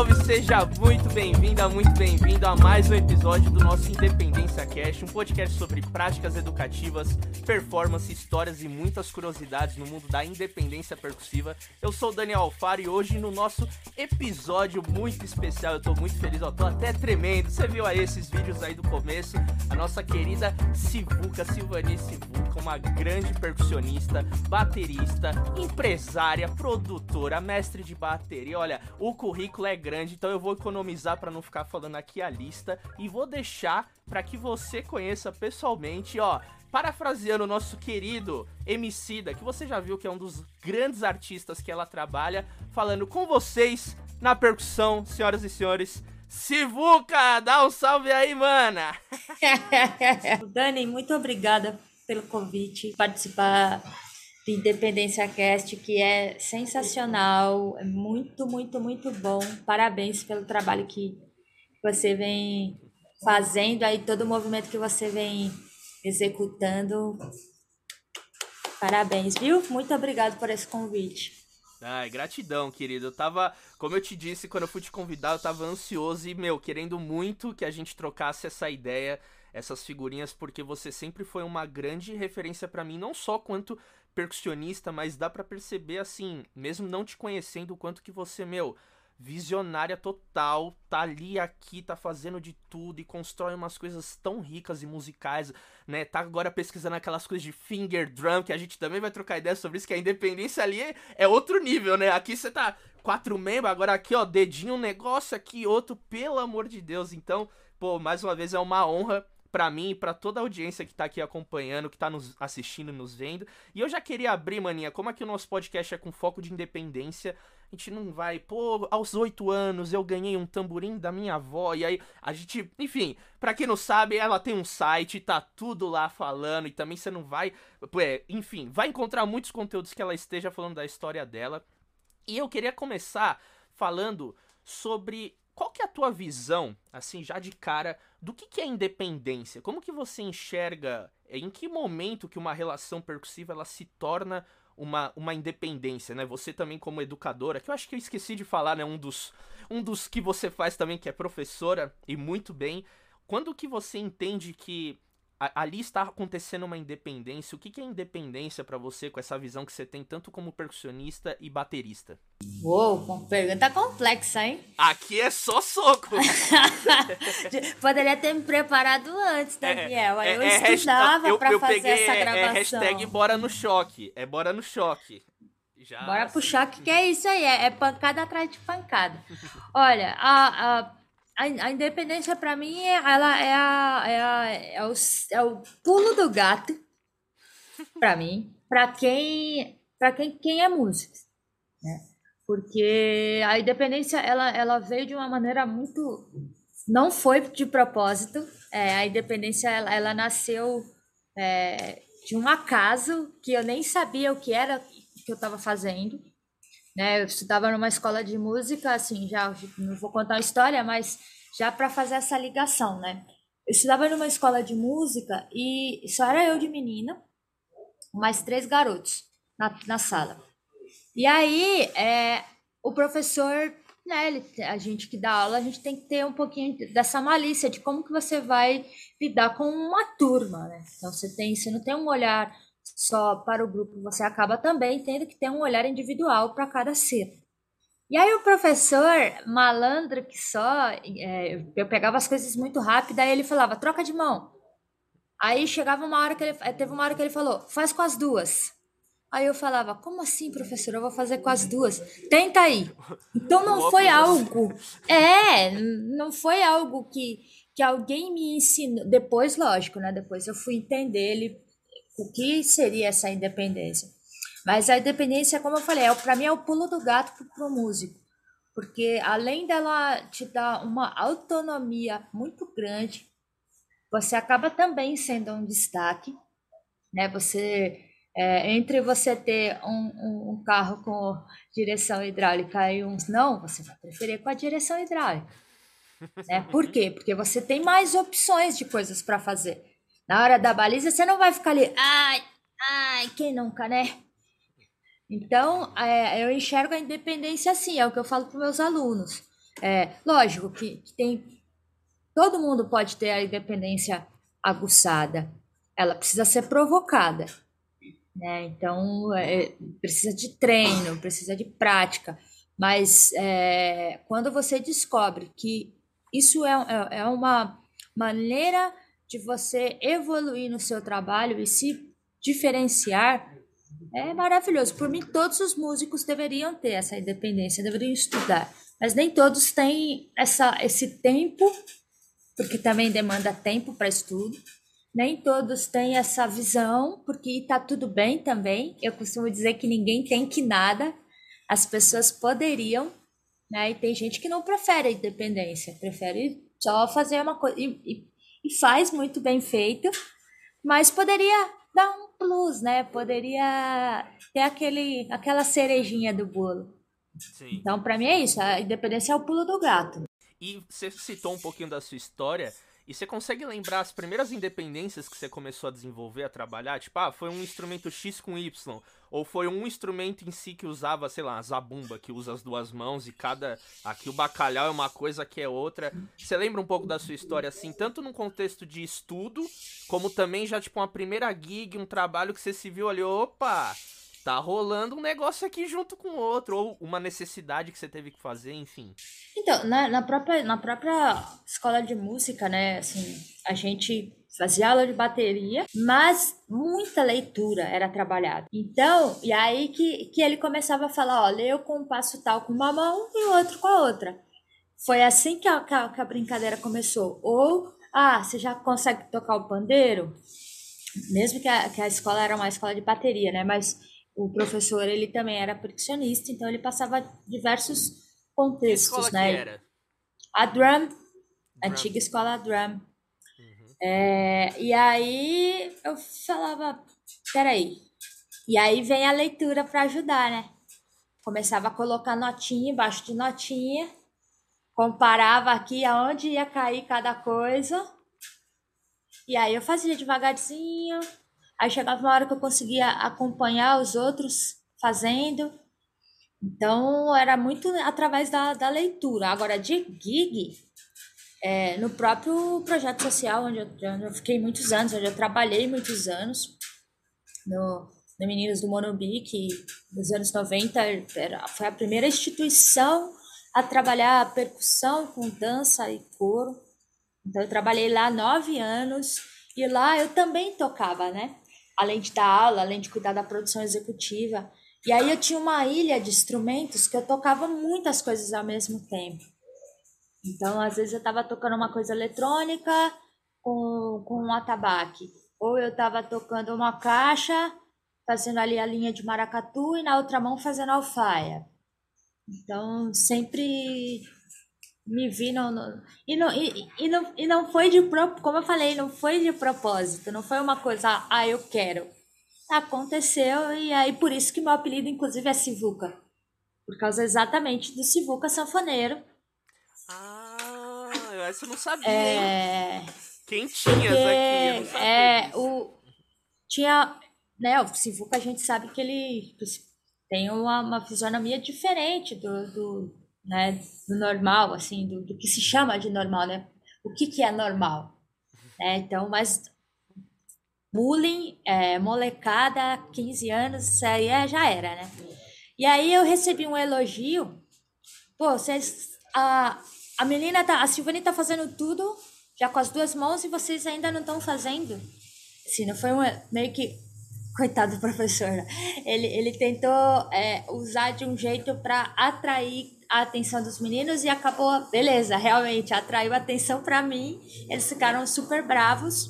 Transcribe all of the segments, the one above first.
salve! Seja muito bem-vinda, muito bem-vindo a mais um episódio do nosso Independência Cast, um podcast sobre práticas educativas, performance, histórias e muitas curiosidades no mundo da independência percussiva. Eu sou o Daniel Alfaro e hoje no nosso episódio muito especial, eu tô muito feliz, ó, tô até tremendo. Você viu aí esses vídeos aí do começo? A nossa querida Sivuca, Silvani Sivuca, uma grande percussionista, baterista, empresária, produtora, mestre de bateria. Olha, o currículo é grande, então eu vou economizar para não ficar falando aqui a lista e vou deixar para que você conheça pessoalmente, ó. Parafraseando o nosso querido Emicida, que você já viu que é um dos grandes artistas que ela trabalha, falando com vocês na percussão, senhoras e senhores. Sivuca, dá um salve aí, mana! Dani, muito obrigada pelo convite, participar do Independência Cast, que é sensacional, é muito, muito, muito bom. Parabéns pelo trabalho que você vem fazendo aí, todo o movimento que você vem executando. Parabéns, viu? Muito obrigado por esse convite. Ai, gratidão, querido. Eu tava, como eu te disse, quando eu fui te convidar, eu tava ansioso e, meu, querendo muito que a gente trocasse essa ideia, essas figurinhas, porque você sempre foi uma grande referência para mim, não só quanto percussionista, mas dá para perceber assim, mesmo não te conhecendo, o quanto que você, meu, visionária total, tá ali aqui, tá fazendo de tudo e constrói umas coisas tão ricas e musicais, né? Tá agora pesquisando aquelas coisas de finger drum, que a gente também vai trocar ideia sobre isso, que a independência ali é, é outro nível, né? Aqui você tá quatro membros, agora aqui, ó, dedinho um negócio aqui, outro, pelo amor de Deus. Então, pô, mais uma vez é uma honra para mim e pra toda a audiência que tá aqui acompanhando, que tá nos assistindo, nos vendo. E eu já queria abrir, maninha, como aqui o nosso podcast é com foco de independência, a gente não vai, pô, aos oito anos eu ganhei um tamborim da minha avó, e aí a gente, enfim, pra quem não sabe, ela tem um site, tá tudo lá falando, e também você não vai, é, enfim, vai encontrar muitos conteúdos que ela esteja falando da história dela. E eu queria começar falando sobre qual que é a tua visão, assim, já de cara, do que, que é independência? Como que você enxerga, em que momento que uma relação percussiva ela se torna uma, uma independência, né? Você também como educadora, que eu acho que eu esqueci de falar, né? Um dos, um dos que você faz também, que é professora, e muito bem. Quando que você entende que ali está acontecendo uma independência. O que, que é independência para você com essa visão que você tem tanto como percussionista e baterista? Uou, pergunta complexa, hein? Aqui é só soco. Poderia ter me preparado antes, é, Daniel. É, é, eu é, estudava para fazer peguei, essa é, gravação. É, hashtag bora no choque. É bora no choque. Já, bora pro choque, que é isso aí. É, pancada atrás de pancada. Olha, a, a a, independência para mim ela é, a, é, a, é, o, é o pulo do gato para mim para quem para quem, quem é músico né? porque a independência ela, ela veio de uma maneira muito não foi de propósito é, a independência ela, ela nasceu é, de um acaso que eu nem sabia o que era que eu estava fazendo né? Eu estudava numa escola de música, assim, já não vou contar a história, mas já para fazer essa ligação, né? Eu estudava numa escola de música e só era eu de menina, mais três garotos na, na sala. E aí, é, o professor, né, ele, a gente que dá aula, a gente tem que ter um pouquinho dessa malícia de como que você vai lidar com uma turma, né? Então, você, tem, você não tem um olhar só para o grupo, você acaba também tendo que ter um olhar individual para cada ser. E aí o professor, malandro que só, é, eu pegava as coisas muito rápido, aí ele falava, troca de mão. Aí chegava uma hora que ele, teve uma hora que ele falou, faz com as duas. Aí eu falava, como assim, professor? Eu vou fazer com as duas. Tenta aí. Então não foi algo. É, não foi algo que, que alguém me ensinou. Depois, lógico, né? Depois eu fui entender ele o que seria essa independência. Mas a independência, como eu falei, é, para mim é o pulo do gato para o músico. Porque além dela te dar uma autonomia muito grande, você acaba também sendo um destaque. Né? Você, é, entre você ter um, um, um carro com direção hidráulica e uns não, você vai preferir com a direção hidráulica. Né? Por quê? Porque você tem mais opções de coisas para fazer. Na hora da baliza, você não vai ficar ali, ai, ai, quem nunca, né? Então, é, eu enxergo a independência assim, é o que eu falo para meus alunos. É, lógico que, que tem. Todo mundo pode ter a independência aguçada. Ela precisa ser provocada. Né? Então, é, precisa de treino, precisa de prática. Mas é, quando você descobre que isso é, é, é uma maneira de você evoluir no seu trabalho e se diferenciar, é maravilhoso. Por mim, todos os músicos deveriam ter essa independência, deveriam estudar. Mas nem todos têm essa, esse tempo, porque também demanda tempo para estudo. Nem todos têm essa visão, porque está tudo bem também. Eu costumo dizer que ninguém tem que nada as pessoas poderiam, né? E tem gente que não prefere a independência, prefere só fazer uma coisa e, e, e faz muito bem feito, mas poderia dar um plus, né? Poderia ter aquele, aquela cerejinha do bolo. Sim. Então, para mim é isso. A independência é o pulo do gato. E você citou um pouquinho da sua história. E você consegue lembrar as primeiras independências que você começou a desenvolver, a trabalhar? Tipo, ah, foi um instrumento X com Y. Ou foi um instrumento em si que usava, sei lá, a zabumba, que usa as duas mãos e cada. Aqui o bacalhau é uma coisa que é outra. Você lembra um pouco da sua história, assim, tanto no contexto de estudo, como também já, tipo, uma primeira gig, um trabalho que você se viu ali, opa! Tá rolando um negócio aqui junto com outro, ou uma necessidade que você teve que fazer, enfim. Então, na, na, própria, na própria escola de música, né, assim, a gente fazia aula de bateria, mas muita leitura era trabalhada. Então, e aí que, que ele começava a falar, ó, lê o compasso tal com uma mão e o outro com a outra. Foi assim que a, que a, que a brincadeira começou. Ou, ah, você já consegue tocar o pandeiro? Mesmo que a, que a escola era uma escola de bateria, né? Mas o professor ele também era percussionista, então ele passava diversos contextos, que né? Que era? A drum, drum. antiga escola drum. Uhum. É, e aí eu falava, peraí. E aí vem a leitura para ajudar, né? Começava a colocar notinha embaixo de notinha, comparava aqui aonde ia cair cada coisa. E aí eu fazia devagarzinho, Aí chegava uma hora que eu conseguia acompanhar os outros fazendo. Então, era muito através da, da leitura. Agora, de gig, é, no próprio projeto social, onde eu, onde eu, fiquei muitos anos, onde eu trabalhei muitos anos, no, no Meninos do Monumbi, que nos anos 90 era, foi a primeira instituição a trabalhar a percussão com dança e coro. Então, eu trabalhei lá nove anos e lá eu também tocava, né? Além de dar aula, além de cuidar da produção executiva. E aí eu tinha uma ilha de instrumentos que eu tocava muitas coisas ao mesmo tempo. Então, às vezes eu estava tocando uma coisa eletrônica com, com um atabaque, ou eu estava tocando uma caixa, fazendo ali a linha de maracatu e na outra mão fazendo alfaia. Então, sempre me vi no, e, não, e, e, não, e não foi de como eu falei, não foi de propósito, não foi uma coisa, ah, eu quero. Aconteceu e aí por isso que meu apelido inclusive é Sivuca. Por causa exatamente do Sivuca sanfoneiro. Ah, essa eu não sabia. É... Quentinhas aqui, É, o tinha, né, o Sivuca a gente sabe que ele tem uma, uma fisionomia diferente do, do né, do normal, assim, do, do, que se chama de normal, né? O que, que é normal? É, então, mas bullying, é, molecada, 15 anos, isso aí é, já era, né? E aí eu recebi um elogio, pô, vocês, a, a menina tá, a Silvane tá fazendo tudo, já com as duas mãos, e vocês ainda não estão fazendo. Assim, não foi um, meio que coitado do professor, né? ele, ele tentou é, usar de um jeito para atrair a atenção dos meninos e acabou, beleza, realmente atraiu atenção para mim. Eles ficaram super bravos.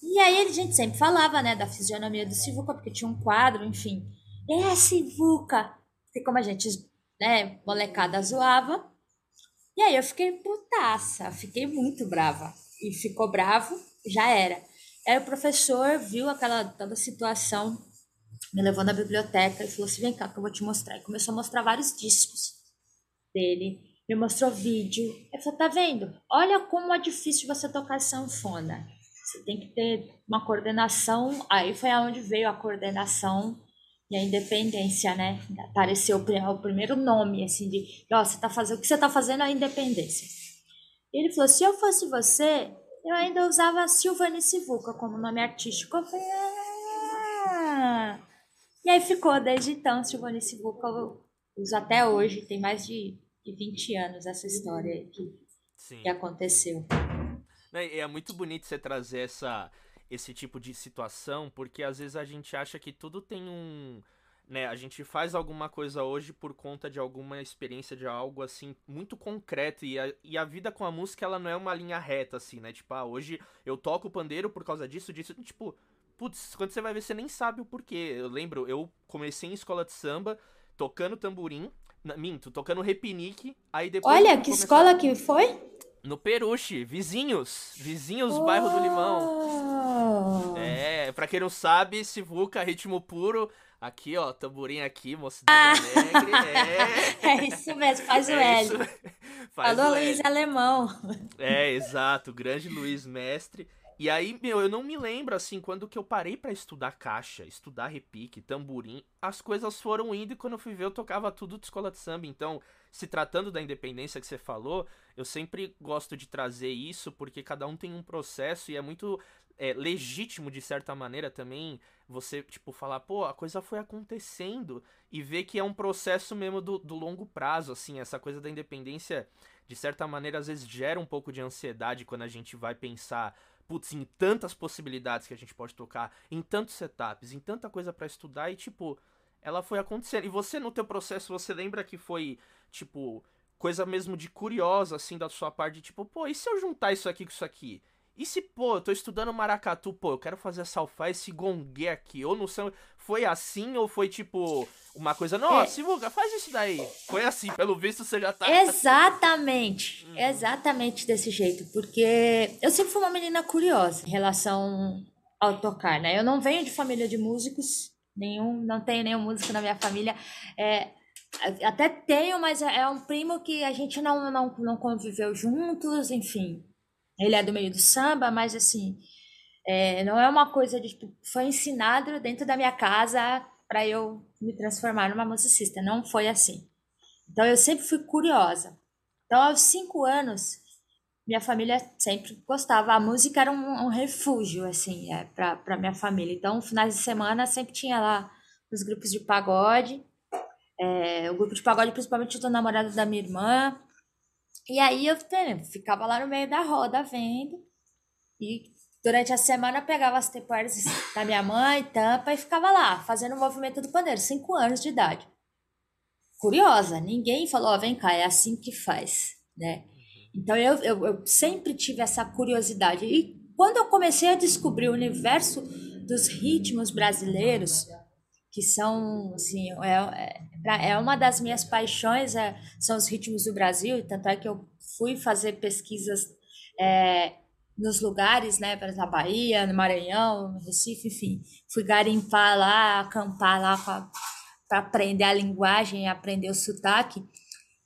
E aí a gente sempre falava, né, da fisionomia do Sivuca, porque tinha um quadro, enfim. É, Sivuca! E como a gente, né, molecada zoava. E aí eu fiquei putaça, fiquei muito brava. E ficou bravo, já era. Aí o professor viu aquela toda situação, me levou na biblioteca e falou assim: vem cá que eu vou te mostrar. E começou a mostrar vários discos dele, me mostrou vídeo. Ele falou: tá vendo? Olha como é difícil você tocar sanfona. Você tem que ter uma coordenação. Aí foi aonde veio a coordenação e a independência, né? Apareceu o primeiro nome, assim, de, ó, você tá fazendo, o que você tá fazendo é a independência. E ele falou, se eu fosse você, eu ainda usava Silvane Sivuca como nome artístico. Eu falei, ah. E aí ficou desde então, Silvane Sivuca, até hoje, tem mais de, de 20 anos essa história que, que aconteceu. É muito bonito você trazer essa, esse tipo de situação, porque às vezes a gente acha que tudo tem um. Né, a gente faz alguma coisa hoje por conta de alguma experiência de algo assim muito concreto e a, e a vida com a música ela não é uma linha reta assim, né? Tipo, ah, hoje eu toco pandeiro por causa disso, disso, tipo, putz, quando você vai ver você nem sabe o porquê. Eu lembro, eu comecei em escola de samba tocando tamborim, minto, tocando repinique, aí depois Olha, que começar... escola que foi? No Peruche, vizinhos. Vizinhos, oh. bairro do Limão. É, pra quem não sabe, Sivuca, ritmo puro. Aqui, ó, tamborim aqui, mocidade ah. alegre. É. é isso mesmo, faz o é L. Faz Alô, Luiz Alemão. É, exato, grande Luiz Mestre. E aí, meu, eu não me lembro, assim, quando que eu parei para estudar caixa, estudar repique, tamborim, as coisas foram indo e quando eu fui ver eu tocava tudo de escola de samba. Então, se tratando da independência que você falou, eu sempre gosto de trazer isso porque cada um tem um processo e é muito é, legítimo, de certa maneira, também você, tipo, falar, pô, a coisa foi acontecendo e ver que é um processo mesmo do, do longo prazo, assim, essa coisa da independência, de certa maneira, às vezes gera um pouco de ansiedade quando a gente vai pensar putz, em tantas possibilidades que a gente pode tocar, em tantos setups, em tanta coisa para estudar e tipo, ela foi acontecendo. E você no teu processo, você lembra que foi tipo coisa mesmo de curiosa assim da sua parte, tipo, pô, e se eu juntar isso aqui com isso aqui? E se, pô, eu tô estudando maracatu, pô, eu quero fazer salfar esse gongue aqui. Ou não sei, foi assim ou foi tipo uma coisa, nossa, é. faz isso daí. Foi assim, pelo visto você já tá. Exatamente, uhum. exatamente desse jeito. Porque eu sempre fui uma menina curiosa em relação ao tocar, né? Eu não venho de família de músicos, nenhum, não tenho nenhum músico na minha família. É, até tenho, mas é, é um primo que a gente não, não, não conviveu juntos, enfim. Ele é do meio do samba, mas assim, é, não é uma coisa de tipo, foi ensinado dentro da minha casa para eu me transformar numa musicista. Não foi assim. Então eu sempre fui curiosa. Então aos cinco anos minha família sempre gostava. A música era um, um refúgio assim é, para minha família. Então finais de semana sempre tinha lá os grupos de pagode. É, o grupo de pagode, principalmente do namorado da minha irmã, e aí eu ficava lá no meio da roda vendo. E durante a semana pegava as temporadas da minha mãe, tampa, e ficava lá, fazendo o movimento do pandeiro, cinco anos de idade. Curiosa, ninguém falou, oh, vem cá, é assim que faz, né? Então eu, eu, eu sempre tive essa curiosidade. E quando eu comecei a descobrir o universo dos ritmos brasileiros, que são, assim, é, é, é uma das minhas paixões, é, são os ritmos do Brasil, tanto é que eu fui fazer pesquisas é, nos lugares, né, na Bahia, no Maranhão, no Recife, enfim, fui garimpar lá, acampar lá para aprender a linguagem, aprender o sotaque.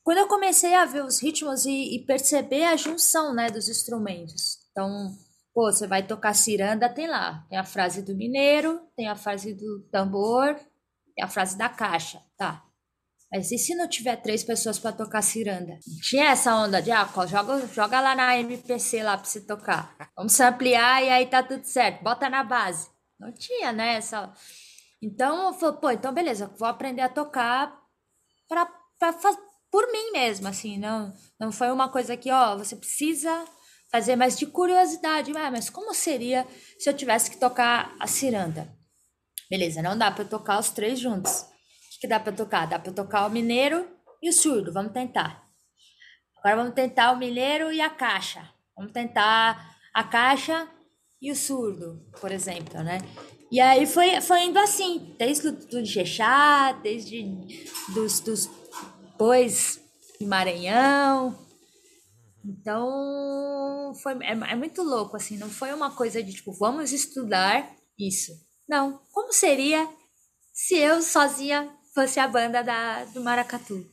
Quando eu comecei a ver os ritmos e, e perceber a junção, né, dos instrumentos, então Pô, você vai tocar ciranda, tem lá. Tem a frase do mineiro, tem a frase do tambor, tem a frase da caixa, tá. Mas e se não tiver três pessoas para tocar ciranda? Tinha essa onda de, ah, joga, joga lá na MPC lá pra você tocar. Vamos ampliar e aí tá tudo certo. Bota na base. Não tinha, né? Essa... Então eu falei, pô, então beleza, vou aprender a tocar pra, pra, por mim mesmo, assim. Não, não foi uma coisa que, ó, você precisa fazer, mas de curiosidade, ah, mas como seria se eu tivesse que tocar a ciranda? Beleza, não dá para tocar os três juntos. O que, que dá para tocar? Dá para tocar o mineiro e o surdo, vamos tentar. Agora vamos tentar o mineiro e a caixa. Vamos tentar a caixa e o surdo, por exemplo, né? E aí foi, foi indo assim, desde do Jexá, desde dos, dos bois em Maranhão, então, foi, é, é, muito louco, assim, não foi uma coisa de tipo, vamos estudar isso. Não, como seria se eu sozinha fosse a banda da, do Maracatu?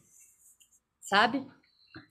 Sabe?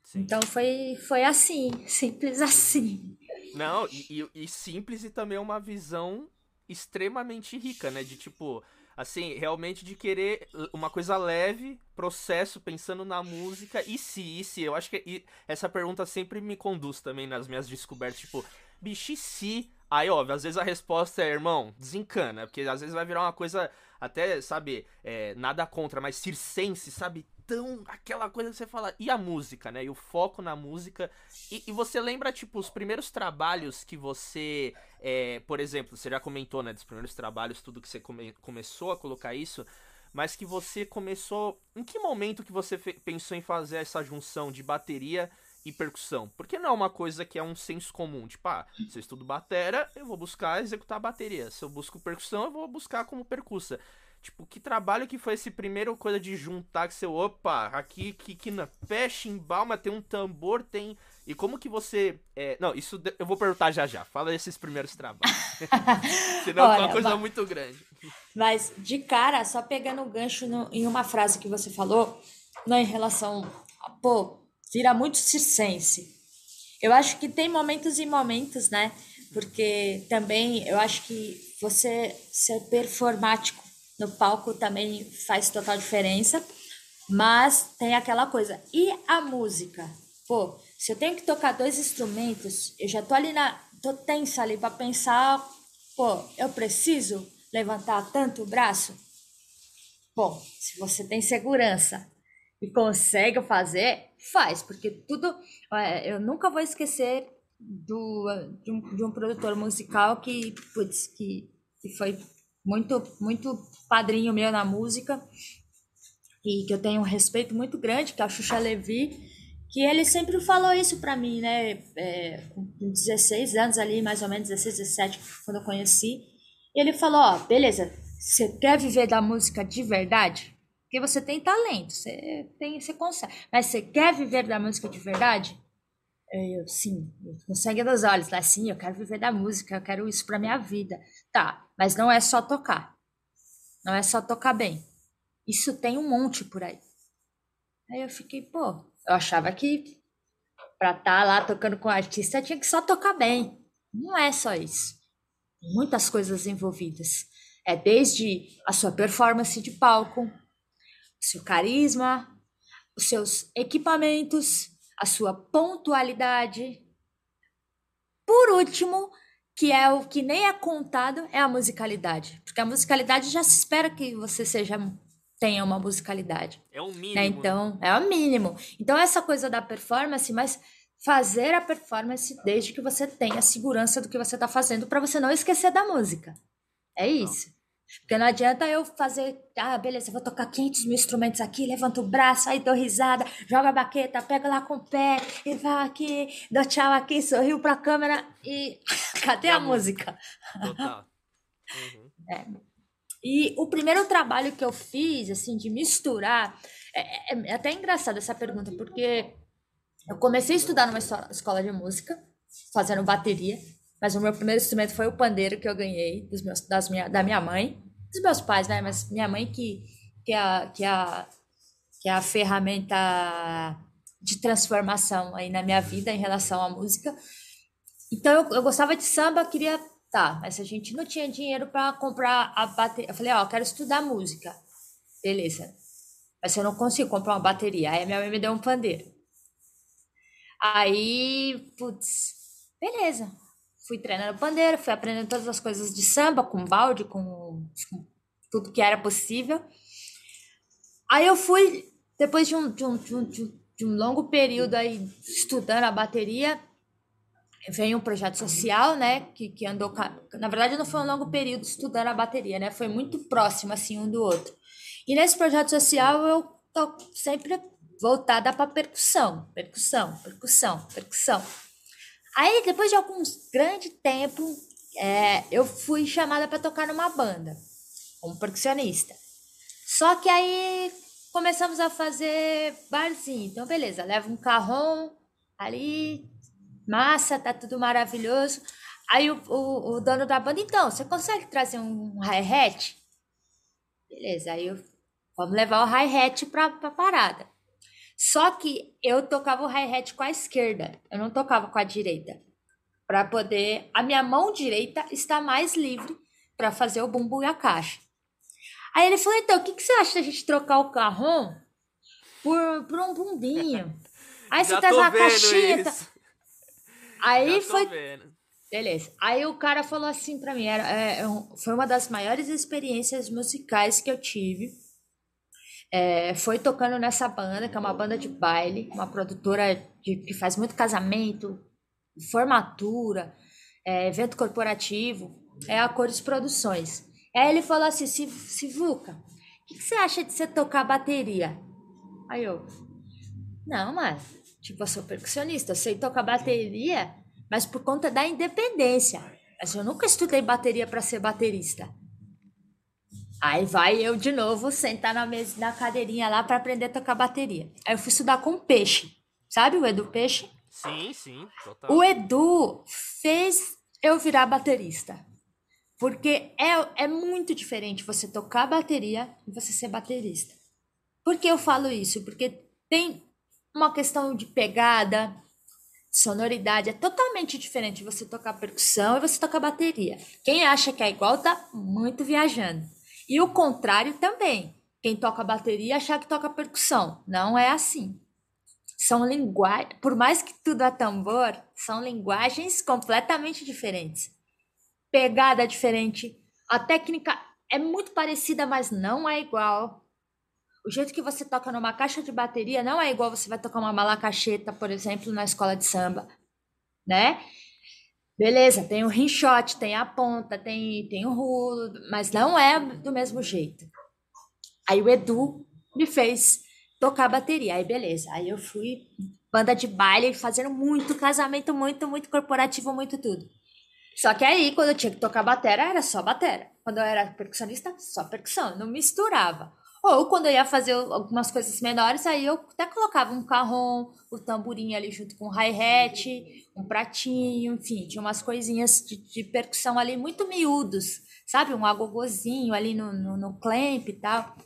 Sim. Então foi, foi assim, simples assim. Não, e, e, e simples e também uma visão extremamente rica, né? De tipo, assim, realmente de querer uma coisa leve, processo, pensando na música, e se, e se, eu acho que essa pergunta sempre me conduz também nas minhas descobertas, tipo, bicho, e se? Aí, óbvio, às vezes a resposta é, irmão, desencana, porque às vezes vai virar uma coisa até, sabe, é, nada contra, mas circense, sabe? Tão aquela coisa que você fala. E a música, né? E o foco na música. E, e você lembra, tipo, os primeiros trabalhos que você. É, por exemplo, você já comentou, né? Dos primeiros trabalhos, tudo que você come, começou a colocar isso. Mas que você começou. Em que momento que você pensou em fazer essa junção de bateria e percussão. Porque não é uma coisa que é um senso comum. Tipo, ah, se eu estudo batera, eu vou buscar executar a bateria. Se eu busco percussão, eu vou buscar como percussa. Tipo, que trabalho que foi esse primeiro coisa de juntar que seu, opa, aqui, que, que na pé, tem um tambor, tem... E como que você... É... Não, isso eu vou perguntar já já. Fala esses primeiros trabalhos. Senão Olha, é uma coisa mas... muito grande. Mas, de cara, só pegando o gancho no, em uma frase que você falou, né, em relação a, pô, vira muito circense. Eu acho que tem momentos e momentos, né? Porque também eu acho que você ser performático no palco também faz total diferença. Mas tem aquela coisa. E a música? Pô, se eu tenho que tocar dois instrumentos, eu já tô ali na. tô tensa ali para pensar, pô, eu preciso levantar tanto o braço? Bom, se você tem segurança e consegue fazer, faz, porque tudo. É, eu nunca vou esquecer do, de, um, de um produtor musical que, putz, que, que foi muito, muito padrinho meu na música e que eu tenho um respeito muito grande, que é a Xuxa Levi, que ele sempre falou isso para mim, né? É, com 16 anos ali, mais ou menos 16, 17, quando eu conheci. Ele falou: Ó, beleza, você quer viver da música de verdade? Porque você tem talento, você, tem, você consegue. Mas você quer viver da música de verdade? Eu, sim, com dos olhos, né? Sim, eu quero viver da música, eu quero isso para minha vida. Tá, mas não é só tocar. Não é só tocar bem. Isso tem um monte por aí. Aí eu fiquei, pô, eu achava que pra estar tá lá tocando com artista tinha que só tocar bem. Não é só isso. Muitas coisas envolvidas. É desde a sua performance de palco, o seu carisma, os seus equipamentos, a sua pontualidade. Por último, que é o que nem é contado, é a musicalidade. Porque a musicalidade já se espera que você seja tenha uma musicalidade. É um mínimo. Né? Então, é o mínimo. Então, essa coisa da performance, mas fazer a performance desde que você tenha segurança do que você está fazendo para você não esquecer da música. É isso. Porque não adianta eu fazer, ah, beleza, vou tocar 500 mil instrumentos aqui, levanto o braço, aí dou risada, joga a baqueta, pega lá com o pé, e vai aqui, dou tchau aqui, sorriu pra câmera e cadê a, a música? Total. Uhum. É. E o primeiro trabalho que eu fiz, assim, de misturar, é, é, é até engraçado essa pergunta, porque eu comecei a estudar numa escola de música, fazendo bateria, mas o meu primeiro instrumento foi o pandeiro que eu ganhei dos meus, das minha, da minha mãe, dos meus pais, né? Mas minha mãe que, que, é, a, que, é, a, que é a ferramenta de transformação aí na minha vida em relação à música. Então eu, eu gostava de samba, queria. Tá, mas a gente não tinha dinheiro para comprar a bateria. Eu falei, ó, oh, quero estudar música. Beleza. Mas eu não consigo comprar uma bateria. Aí minha mãe me deu um pandeiro. Aí, putz, beleza fui treinando pandeiro, fui aprendendo todas as coisas de samba, com balde, com, com tudo que era possível. Aí eu fui, depois de um, de um, de um, de um longo período aí estudando a bateria, veio um projeto social, né, que, que andou, na verdade não foi um longo período estudando a bateria, né, foi muito próximo, assim, um do outro. E nesse projeto social eu tô sempre voltada para percussão, percussão, percussão, percussão. Aí, depois de algum grande tempo, é, eu fui chamada para tocar numa banda, como percussionista. Só que aí começamos a fazer barzinho. Então, beleza, leva um carrão ali, massa, tá tudo maravilhoso. Aí o, o, o dono da banda, então, você consegue trazer um hi-hat? Beleza, aí eu, vamos levar o hi-hat pra, pra parada. Só que eu tocava o hi-hat com a esquerda, eu não tocava com a direita. Para poder. A minha mão direita está mais livre para fazer o bumbum e a caixa. Aí ele falou, então, o que, que você acha da gente trocar o carrão por, por um bumbinho? Aí você traz uma caixinha. Tá... Aí foi. Vendo. Beleza. Aí o cara falou assim pra mim: era, é, é foi uma das maiores experiências musicais que eu tive. É, foi tocando nessa banda, que é uma banda de baile, uma produtora de, que faz muito casamento, formatura, é, evento corporativo, é a Cores Produções. Aí ele falou assim: Sivuca, o que, que, você acha de você tocar bateria? Aí eu, não, mas, tipo, eu sou percussionista, eu sei tocar bateria, mas por conta da independência. Mas eu nunca estudei bateria para ser baterista. Aí vai eu de novo sentar na mesa, na cadeirinha lá para aprender a tocar bateria. Aí eu fui estudar com o Peixe. Sabe o Edu Peixe? Sim, sim, total. O Edu fez eu virar baterista. Porque é, é muito diferente você tocar bateria e você ser baterista. Por que eu falo isso? Porque tem uma questão de pegada, sonoridade. É totalmente diferente você tocar percussão e você tocar bateria. Quem acha que é igual tá muito viajando. E o contrário também. Quem toca bateria achar que toca percussão. Não é assim. São linguagens, por mais que tudo é tambor, são linguagens completamente diferentes pegada diferente. A técnica é muito parecida, mas não é igual. O jeito que você toca numa caixa de bateria não é igual você vai tocar uma malacacheta, por exemplo, na escola de samba, né? Beleza, tem o rinshot, tem a ponta, tem, tem o rulo, mas não é do mesmo jeito. Aí o Edu me fez tocar bateria, aí beleza. Aí eu fui banda de baile, fazendo muito casamento, muito, muito corporativo, muito tudo. Só que aí, quando eu tinha que tocar batera, era só batera. Quando eu era percussionista, só percussão, não misturava. Ou quando eu ia fazer algumas coisas menores, aí eu até colocava um carrom, o tamborim ali junto com o hi-hat, um pratinho, enfim, tinha umas coisinhas de, de, percussão ali muito miúdos, sabe? Um agogozinho ali no, no, no clamp e tal.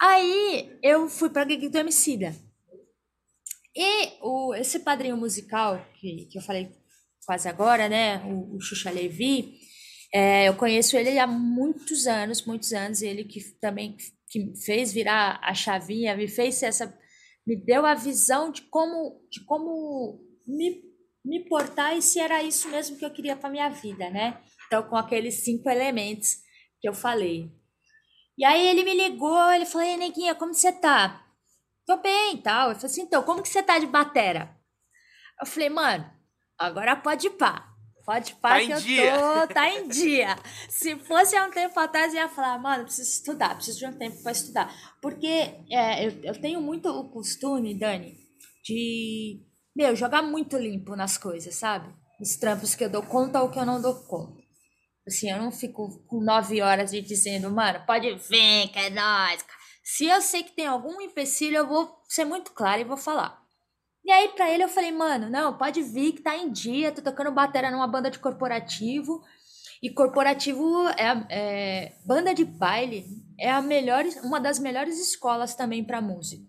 Aí eu fui pra Gig do Emicida. E o, esse padrinho musical que, que eu falei quase agora, né? O, o Xuxa Levi. É, eu conheço ele há muitos anos, muitos anos. Ele que também que fez virar a chavinha, me fez essa, me deu a visão de como, de como me, me portar e se era isso mesmo que eu queria para minha vida, né? Então, com aqueles cinco elementos que eu falei. E aí ele me ligou, ele falou: Ei, neguinha, como você tá? Tô bem tal. Eu falei assim: então, como que você tá de batera? Eu falei, mano, Agora pode pá. Pode pá tá que eu dia. tô, tá em dia. Se fosse há um tempo atrás, eu ia falar, mano, preciso estudar, preciso de um tempo para estudar. Porque é, eu, eu tenho muito o costume, Dani, de, meu, jogar muito limpo nas coisas, sabe? Nos trampos que eu dou conta ou que eu não dou conta. Assim, eu não fico com nove horas de dizendo, mano, pode vir, que é nóis. Se eu sei que tem algum empecilho, eu vou ser muito clara e vou falar. E aí, pra ele, eu falei, mano, não, pode vir que tá em dia, tô tocando batera numa banda de corporativo. E corporativo é, é banda de baile é a melhor, uma das melhores escolas também para músico.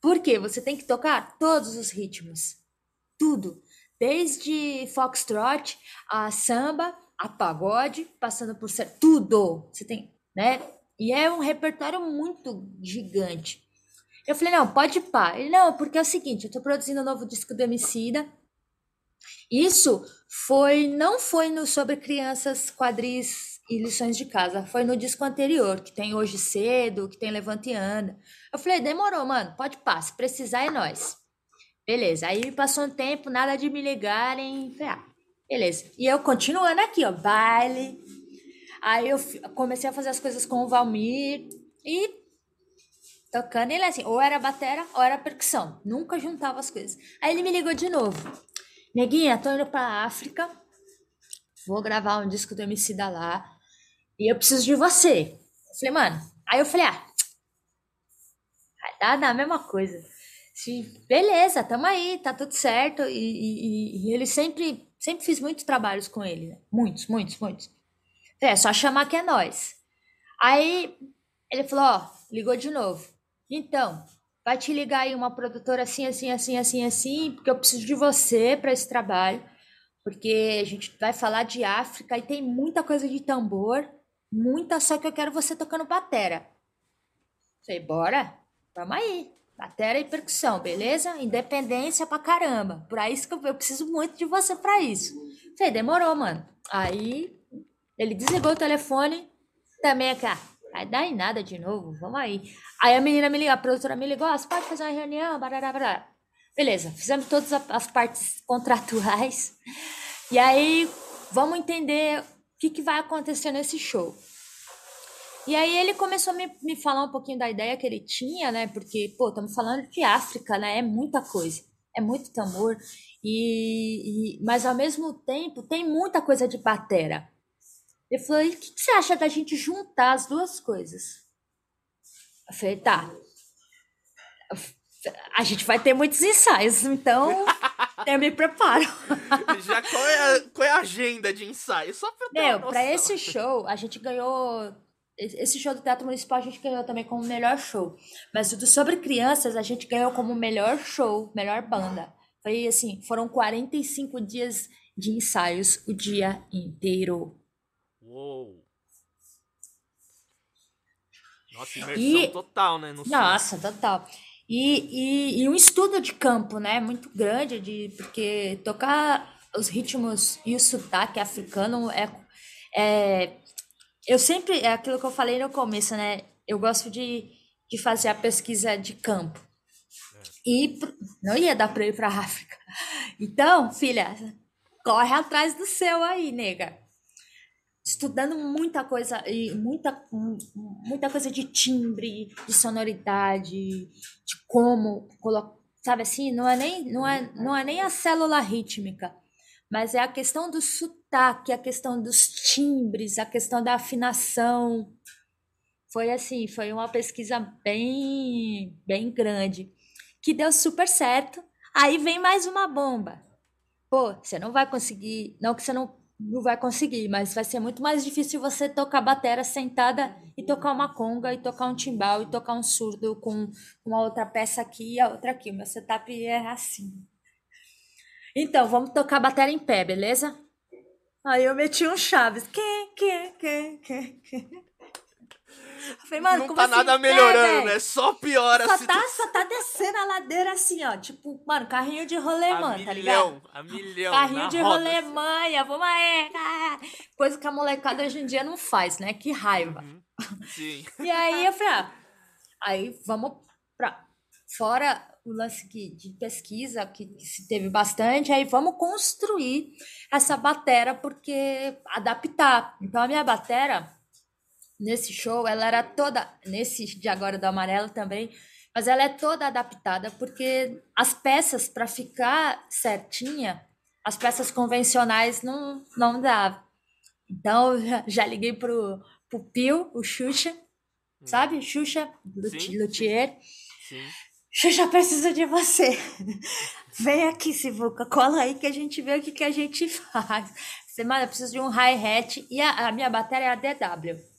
Porque você tem que tocar todos os ritmos. Tudo. Desde foxtrot, a samba, a pagode, passando por tudo. Você tem, né? E é um repertório muito gigante. Eu falei, não, pode pá. Ele, não, porque é o seguinte, eu tô produzindo um novo disco do Emicida. Isso foi, não foi no sobre crianças, quadris e lições de casa, foi no disco anterior, que tem Hoje Cedo, que tem Levante e Anda. Eu falei, demorou, mano, pode pá, se precisar é nós. Beleza, aí passou um tempo, nada de me ligarem, falei, ah, beleza. E eu continuando aqui, ó, baile. Aí eu comecei a fazer as coisas com o Valmir e tocando. Ele assim, ou era batera ou era percussão. Nunca juntava as coisas. Aí ele me ligou de novo. Neguinha, tô indo pra África. Vou gravar um disco do MC da lá. E eu preciso de você. Eu falei, mano. Aí eu falei, ah. Vai dar na mesma coisa. Beleza, tamo aí, tá tudo certo. E, e, e ele sempre, sempre fiz muitos trabalhos com ele. Né? Muitos, muitos, muitos. É, só chamar que é nós. Aí ele falou, ó, ligou de novo. Então, vai te ligar aí uma produtora assim, assim, assim, assim, assim, porque eu preciso de você para esse trabalho, porque a gente vai falar de África e tem muita coisa de tambor, Muita, só que eu quero você tocando batera. Falei, bora, vamos aí. Batera e percussão, beleza? Independência pra caramba. Por isso que eu, eu preciso muito de você pra isso. Falei, demorou, mano. Aí ele desligou o telefone. Também aqui, ah, vai dar em nada de novo, vamos aí. Aí a menina me ligou, a produtora me ligou, ah, você pode fazer uma reunião, barará, barará. Beleza, fizemos todas as partes contratuais. E aí, vamos entender o que, que vai acontecer nesse show. E aí ele começou a me, me falar um pouquinho da ideia que ele tinha, né? Porque, pô, estamos falando de África, né? É muita coisa, é muito tambor. E, e, mas ao mesmo tempo tem muita coisa de batera. Ele falou: o que, que você acha da gente juntar as duas coisas? Eu falei, tá. A gente vai ter muitos ensaios, então eu me preparo. Já qual é, a, qual é a agenda de ensaio? Só pra ter Meu, pra esse show, a gente ganhou esse show do Teatro Municipal a gente ganhou também como melhor show. Mas o do Sobre Crianças a gente ganhou como melhor show, melhor banda. Foi assim, foram 45 dias de ensaios o dia inteiro. Uou! Nossa, imersão e, total, né? No nossa, total. E, e, e, um estudo de campo, né? Muito grande, de, porque tocar os ritmos e o sotaque africano é, é eu sempre, é aquilo que eu falei no começo, né? Eu gosto de, de fazer a pesquisa de campo. É. E não ia dar para ir para África. Então, filha, corre atrás do seu aí, nega. Estudando muita coisa e muita muita coisa de timbre, de sonoridade, de como colocar, sabe assim, não é nem não é não é nem a célula rítmica, mas é a questão do sotaque, a questão dos timbres, a questão da afinação. Foi assim, foi uma pesquisa bem, bem grande, que deu super certo. Aí vem mais uma bomba. Pô, você não vai conseguir, não que você não, não vai conseguir, mas vai ser muito mais difícil você tocar batera sentada e tocar uma conga, e tocar um timbal, e tocar um surdo com uma outra peça aqui e a outra aqui. O meu setup é assim. Então, vamos tocar a bateria em pé, beleza? Aí eu meti um Chaves. Que, que, que, que, que. Falei, mano, não tá assim? nada melhorando, é, é só piora só tá, só tá descendo a ladeira assim, ó. Tipo, mano, carrinho de rolemã, tá ligado? A milhão, Carrinho de roda, rolemanha, vamos aí, cara. Coisa que a molecada hoje em dia não faz, né? Que raiva. Uhum. Sim. e aí eu falei, ah, aí vamos pra... Fora o lance que, de pesquisa, que, que, se teve bastante, aí vamos construir essa batera, porque adaptar. Então, a minha batera, nesse show, ela era toda, nesse de agora do amarelo também, mas ela é toda adaptada, porque as peças, para ficar certinha, as peças convencionais não, não dava. Então, já liguei pro, pro Pio, o Xuxa, hum. sabe? Xuxa, Luthier. Sim. Xuxa precisa de você. Vem aqui, Sivuca, cola aí que a gente vê o que, que a gente faz. Semana, eu preciso de um hi-hat e a, a, minha bateria é a DW.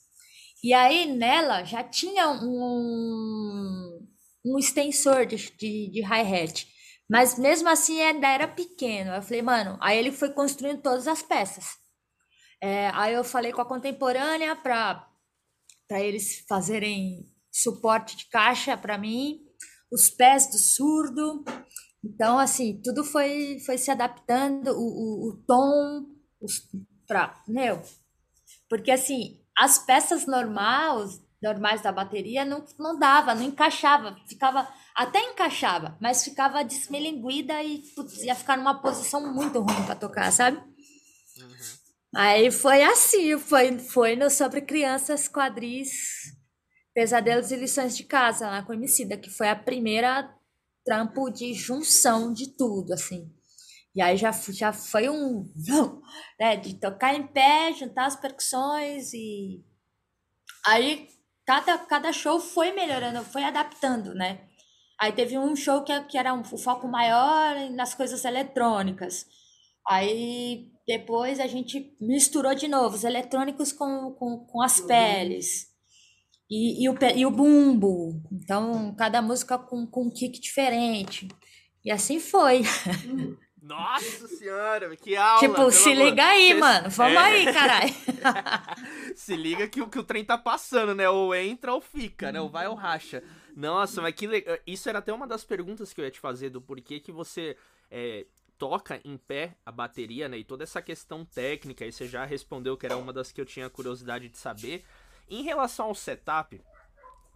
E aí nela já tinha um, um extensor de, de, de hi-hat. Mas mesmo assim ainda era pequeno. Eu falei, mano, aí ele foi construindo todas as peças. É, aí eu falei com a contemporânea para eles fazerem suporte de caixa para mim os pés do surdo. Então, assim, tudo foi, foi se adaptando, o, o, o tom, os, pra, meu, porque assim, as peças normais, normais da bateria não, não dava, não encaixava, ficava, até encaixava, mas ficava desmelinguida e putz, ia ficar numa posição muito ruim para tocar, sabe? Uhum. Aí foi assim, foi, foi no Sobre Crianças Quadris Pesadelos e Lições de Casa, lá com Emicida, que foi a primeira trampo de junção de tudo, assim. E aí já, já foi um... Né, de tocar em pé, juntar as percussões e... Aí cada, cada show foi melhorando, foi adaptando, né? Aí teve um show que, que era um, um foco maior nas coisas eletrônicas. Aí depois a gente misturou de novo os eletrônicos com, com, com as peles. E, e, o, e o bumbo. Então, cada música com, com um kick diferente. E assim foi. Nossa senhora, que aula! Tipo, se amor. liga aí, Cês... mano. Vamos é. aí, caralho. se liga que, que o trem tá passando, né? Ou entra ou fica, né? Ou vai ou racha. Nossa, mas que legal. Isso era até uma das perguntas que eu ia te fazer, do porquê que você é, toca em pé a bateria, né? E toda essa questão técnica, aí você já respondeu que era uma das que eu tinha curiosidade de saber. Em relação ao setup,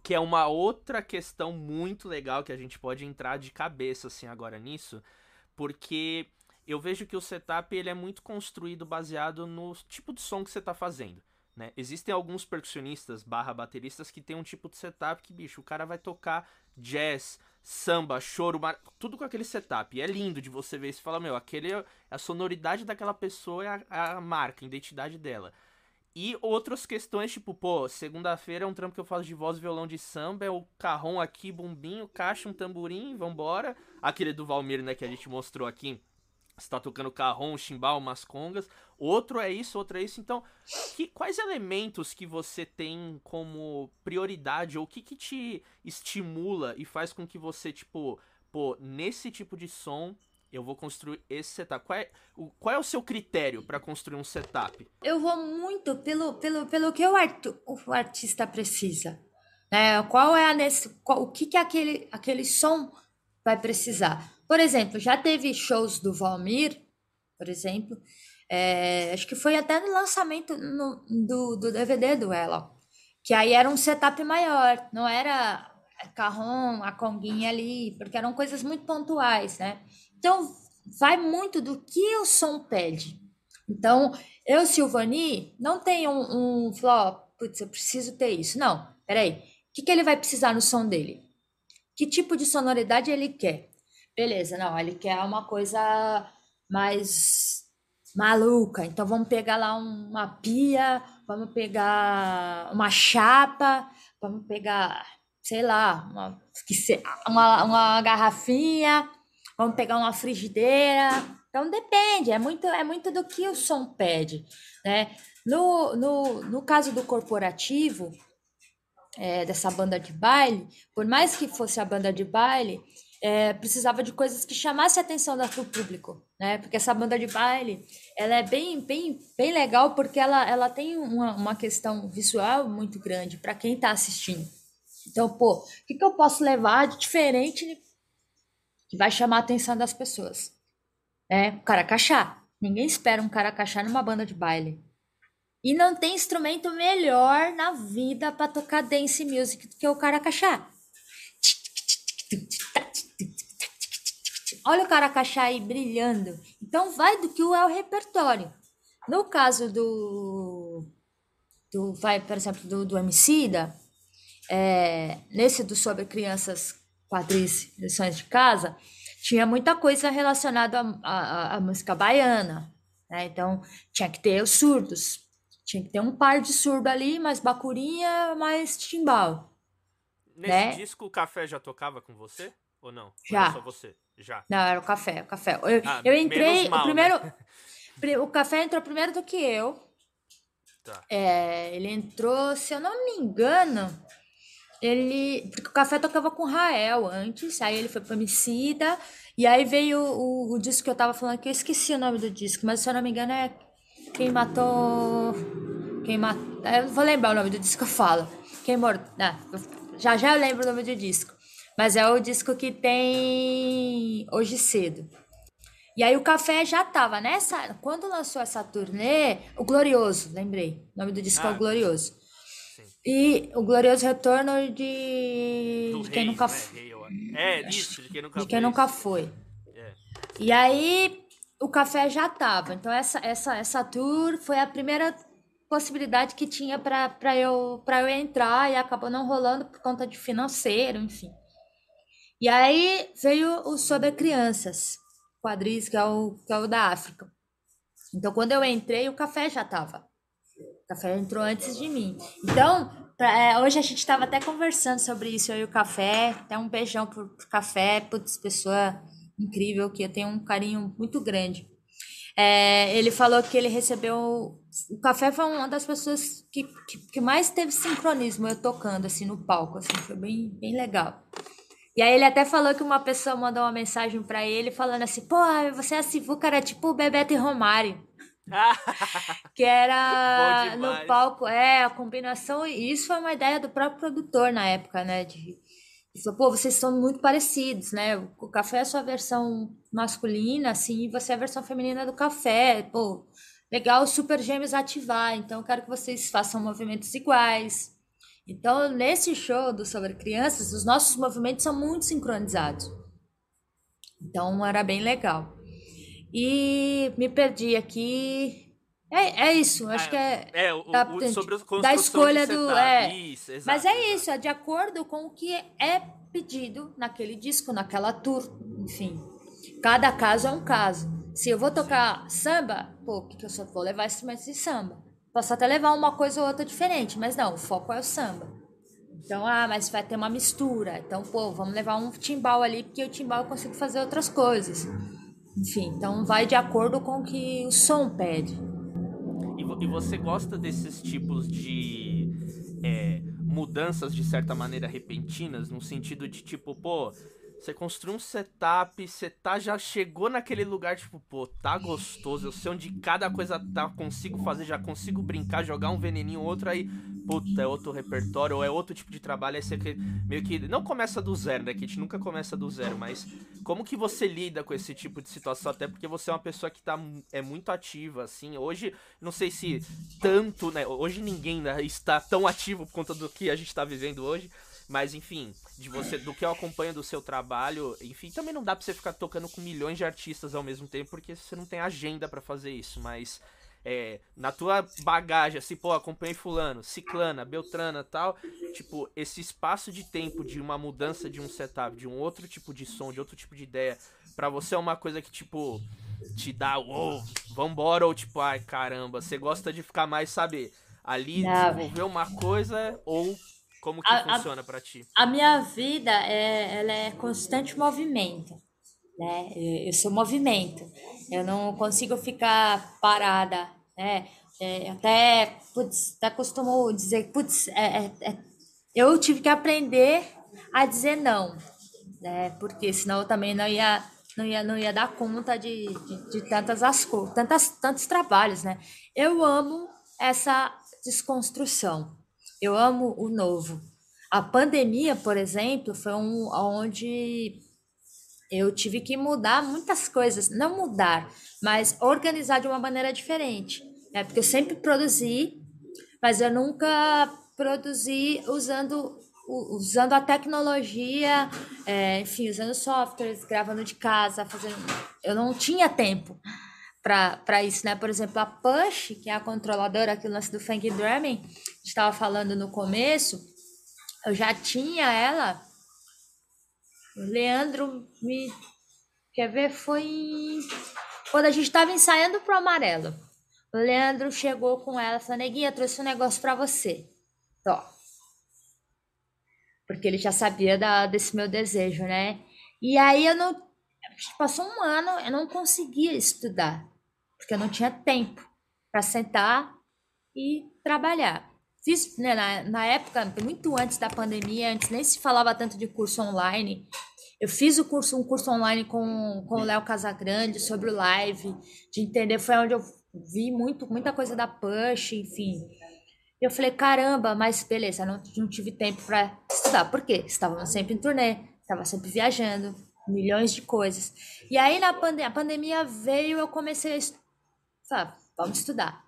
que é uma outra questão muito legal que a gente pode entrar de cabeça assim agora nisso, porque eu vejo que o setup ele é muito construído baseado no tipo de som que você está fazendo. Né? Existem alguns percussionistas barra bateristas que tem um tipo de setup que, bicho, o cara vai tocar jazz, samba, choro, mar... tudo com aquele setup. E é lindo de você ver isso e falar, meu, aquele é a sonoridade daquela pessoa é a, a marca, a identidade dela. E outras questões, tipo, pô, segunda-feira é um trampo que eu faço de voz, violão de samba, é o carrom aqui, bumbinho, caixa, um tamborim, vambora. Aquele do Valmir, né, que a gente mostrou aqui, está tocando carrom, chimbal, umas congas. Outro é isso, outro é isso. Então, que, quais elementos que você tem como prioridade ou o que, que te estimula e faz com que você, tipo, pô, nesse tipo de som eu vou construir esse setup. Qual é o, qual é o seu critério para construir um setup? Eu vou muito pelo, pelo, pelo que o, art, o artista precisa. Né? Qual é a nesse, qual, o que, que aquele, aquele som vai precisar? Por exemplo, já teve shows do Valmir, por exemplo, é, acho que foi até no lançamento no, do, do DVD do ela, que aí era um setup maior, não era carrom, a conguinha ali, porque eram coisas muito pontuais, né? Então, vai muito do que o som pede. Então, eu, Silvani, não tenho um, um flop, putz, eu preciso ter isso. Não, peraí. O que, que ele vai precisar no som dele? Que tipo de sonoridade ele quer? Beleza, não, ele quer uma coisa mais maluca. Então vamos pegar lá uma pia, vamos pegar uma chapa, vamos pegar, sei lá, uma, uma, uma garrafinha, vamos pegar uma frigideira. Então depende, é muito, é muito do que o som pede. Né? No, no, no caso do corporativo, é, dessa banda de baile, por mais que fosse a banda de baile, é, precisava de coisas que chamassem a atenção do público, né? Porque essa banda de baile, ela é bem, bem, bem legal porque ela, ela tem uma, uma questão visual muito grande para quem está assistindo. Então, pô, o que, que eu posso levar de diferente que vai chamar a atenção das pessoas? Né? O caracachá. Ninguém espera um caracachá numa banda de baile. E não tem instrumento melhor na vida para tocar dance music do que o caracachá. Olha o caracachá aí brilhando. Então vai do que é o repertório. No caso do, do vai, por exemplo, do, do Emicida, é, nesse do sobre crianças quadris, lições de casa, tinha muita coisa relacionada à música baiana. Né? Então tinha que ter os surdos. Tinha que ter um par de surdo ali, mais bacurinha, mais timbal. Nesse né? disco o café já tocava com você? Ou não? Já. Ou só você? Já. Não, era o café, o café. Eu, ah, eu entrei. Mal, o primeiro. Né? O café entrou primeiro do que eu. Tá. É, ele entrou, se eu não me engano, ele. Porque o café tocava com Rael antes, aí ele foi pro Homicida, e aí veio o, o, disco que eu tava falando que eu esqueci o nome do disco, mas se eu não me engano é Quem Matou. Quem Matou. Eu vou lembrar o nome do disco que eu falo. Quem morreu. Ah, já já eu lembro o nome do disco. Mas é o disco que tem Hoje Cedo. E aí o Café já tava nessa. Quando lançou essa turnê, o Glorioso, lembrei. O nome do disco ah, é o ah, Glorioso. E o Glorioso Retorno de. De quem rei, nunca foi. É, é, isso, de quem nunca de quem nunca foi. É. E aí o café já tava. Então essa, essa, essa tour foi a primeira possibilidade que tinha para eu, eu entrar e acabou não rolando por conta de financeiro, enfim. E aí veio o Sobre Crianças, quadris, que é o, que é o da África. Então, quando eu entrei, o café já estava. O café entrou antes de mim. Então, pra, é, hoje a gente estava até conversando sobre isso, eu e o café. Até um beijão pro, pro café, putz, pessoa incrível, que eu tenho um carinho muito grande. É, ele falou que ele recebeu. O Café foi uma das pessoas que, que, que, mais teve sincronismo eu tocando assim no palco, assim, foi bem, bem legal. E aí ele até falou que uma pessoa mandou uma mensagem para ele falando assim, pô, você é a Sivuca, era tipo o Bebeto e Romário. que era no palco, é, a combinação, e isso foi uma ideia do próprio produtor na época, né, de falou, pô, vocês são muito parecidos, né? O café é a sua versão masculina, assim, e você é a versão feminina do café. Pô, legal super gêmeos ativar, então quero que vocês façam movimentos iguais. Então, nesse show do Sobre Crianças, os nossos movimentos são muito sincronizados. Então, era bem legal. E me perdi aqui. É, é isso, acho ah, que é. É, o, da, o, sobre a da escolha do. É, isso, exato, mas é isso, é de acordo com o que é pedido naquele disco, naquela tour, enfim. Cada caso é um caso. Se eu vou tocar samba, pô, que eu só vou levar instrumentos de samba. Posso até levar uma coisa ou outra diferente, mas não, o foco é o samba. Então, ah, mas vai ter uma mistura. Então, pô, vamos levar um timbal ali, porque o timbal eu consigo fazer outras coisas. Enfim, então vai de acordo com o que o som pede. E, e você gosta desses tipos de é, mudanças de certa maneira repentinas, no sentido de tipo, pô, você construiu um setup, você tá, já chegou naquele lugar, tipo, pô, tá gostoso, eu sei onde cada coisa tá, consigo fazer, já consigo brincar, jogar um veneninho, outro aí, puta, é outro repertório, ou é outro tipo de trabalho, aí você meio que, não começa do zero, né, que a gente nunca começa do zero, mas como que você lida com esse tipo de situação, até porque você é uma pessoa que tá, é muito ativa, assim, hoje, não sei se tanto, né, hoje ninguém né, está tão ativo por conta do que a gente tá vivendo hoje, mas enfim, de você, do que eu acompanho do seu trabalho, enfim, também não dá pra você ficar tocando com milhões de artistas ao mesmo tempo, porque você não tem agenda para fazer isso, mas é, na tua bagagem, assim, pô, acompanhei fulano, ciclana, beltrana tal, tipo, esse espaço de tempo de uma mudança de um setup, de um outro tipo de som, de outro tipo de ideia, para você é uma coisa que, tipo, te dá, uou, vambora, ou tipo, ai, caramba, você gosta de ficar mais, sabe, ali, não, desenvolver uma coisa, ou como que a, funciona para ti? A minha vida é, ela é constante movimento, né? Eu sou movimento. Eu não consigo ficar parada, né? É, até, putz, até costumo dizer, putz, é, é, é, eu tive que aprender a dizer não, né? Porque senão eu também não ia não ia, não ia dar conta de, de, de tantas as tantas tantos trabalhos, né? Eu amo essa desconstrução. Eu amo o novo. A pandemia, por exemplo, foi um onde eu tive que mudar muitas coisas, não mudar, mas organizar de uma maneira diferente. Né? Porque eu sempre produzi, mas eu nunca produzi usando usando a tecnologia, é, enfim, usando softwares, gravando de casa, fazendo. Eu não tinha tempo para isso, né? Por exemplo, a Push, que é a controladora aqui no lance do Funk Drumming, estava falando no começo, eu já tinha ela. O Leandro me. Quer ver? Foi quando a gente estava ensaiando pro amarelo. O Leandro chegou com ela e falou: Neguinha, trouxe um negócio para você. Ó. Porque ele já sabia da, desse meu desejo, né? E aí eu não. Passou um ano, eu não conseguia estudar porque eu não tinha tempo para sentar e trabalhar. Fiz, né, na, na época, muito antes da pandemia, antes nem se falava tanto de curso online. Eu fiz o curso, um curso online com, com o Léo Casagrande sobre o live, de entender, foi onde eu vi muito, muita coisa da Push, enfim. Eu falei, caramba, mas beleza, não, não tive tempo para estudar. Por quê? Estávamos sempre em turnê, estava sempre viajando, milhões de coisas. E aí na pandemia, a pandemia veio, eu comecei a sabe, vamos estudar.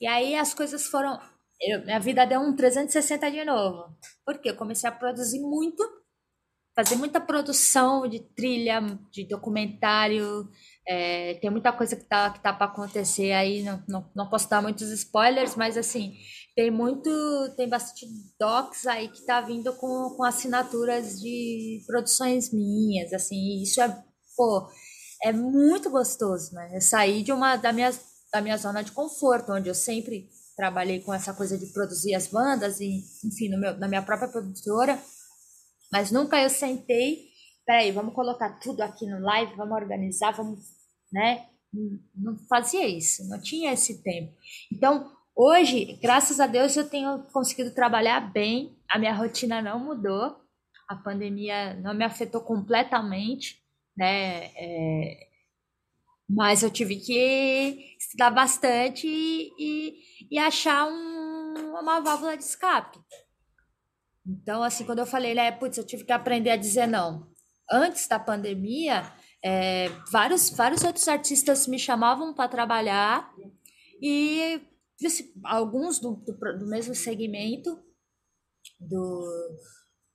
E aí as coisas foram. Eu, minha vida deu um 360 de novo. Porque eu comecei a produzir muito, fazer muita produção de trilha, de documentário. É, tem muita coisa que tá, que tá para acontecer aí. Não, não, não posso dar muitos spoilers, mas assim, tem muito. Tem bastante docs aí que tá vindo com, com assinaturas de produções minhas. Assim, isso é. Pô, é muito gostoso, né? Eu saí de uma da minha da minha zona de conforto, onde eu sempre trabalhei com essa coisa de produzir as bandas e, enfim, meu, na minha própria produtora, mas nunca eu sentei, peraí, vamos colocar tudo aqui no live, vamos organizar, vamos, né? Não fazia isso, não tinha esse tempo. Então, hoje, graças a Deus, eu tenho conseguido trabalhar bem, a minha rotina não mudou, a pandemia não me afetou completamente, né? É, mas eu tive que estudar bastante e, e, achar um, uma válvula de escape. Então, assim, quando eu falei, né, putz, eu tive que aprender a dizer não. Antes da pandemia, é, vários, vários outros artistas me chamavam para trabalhar e alguns do, do, do, mesmo segmento do,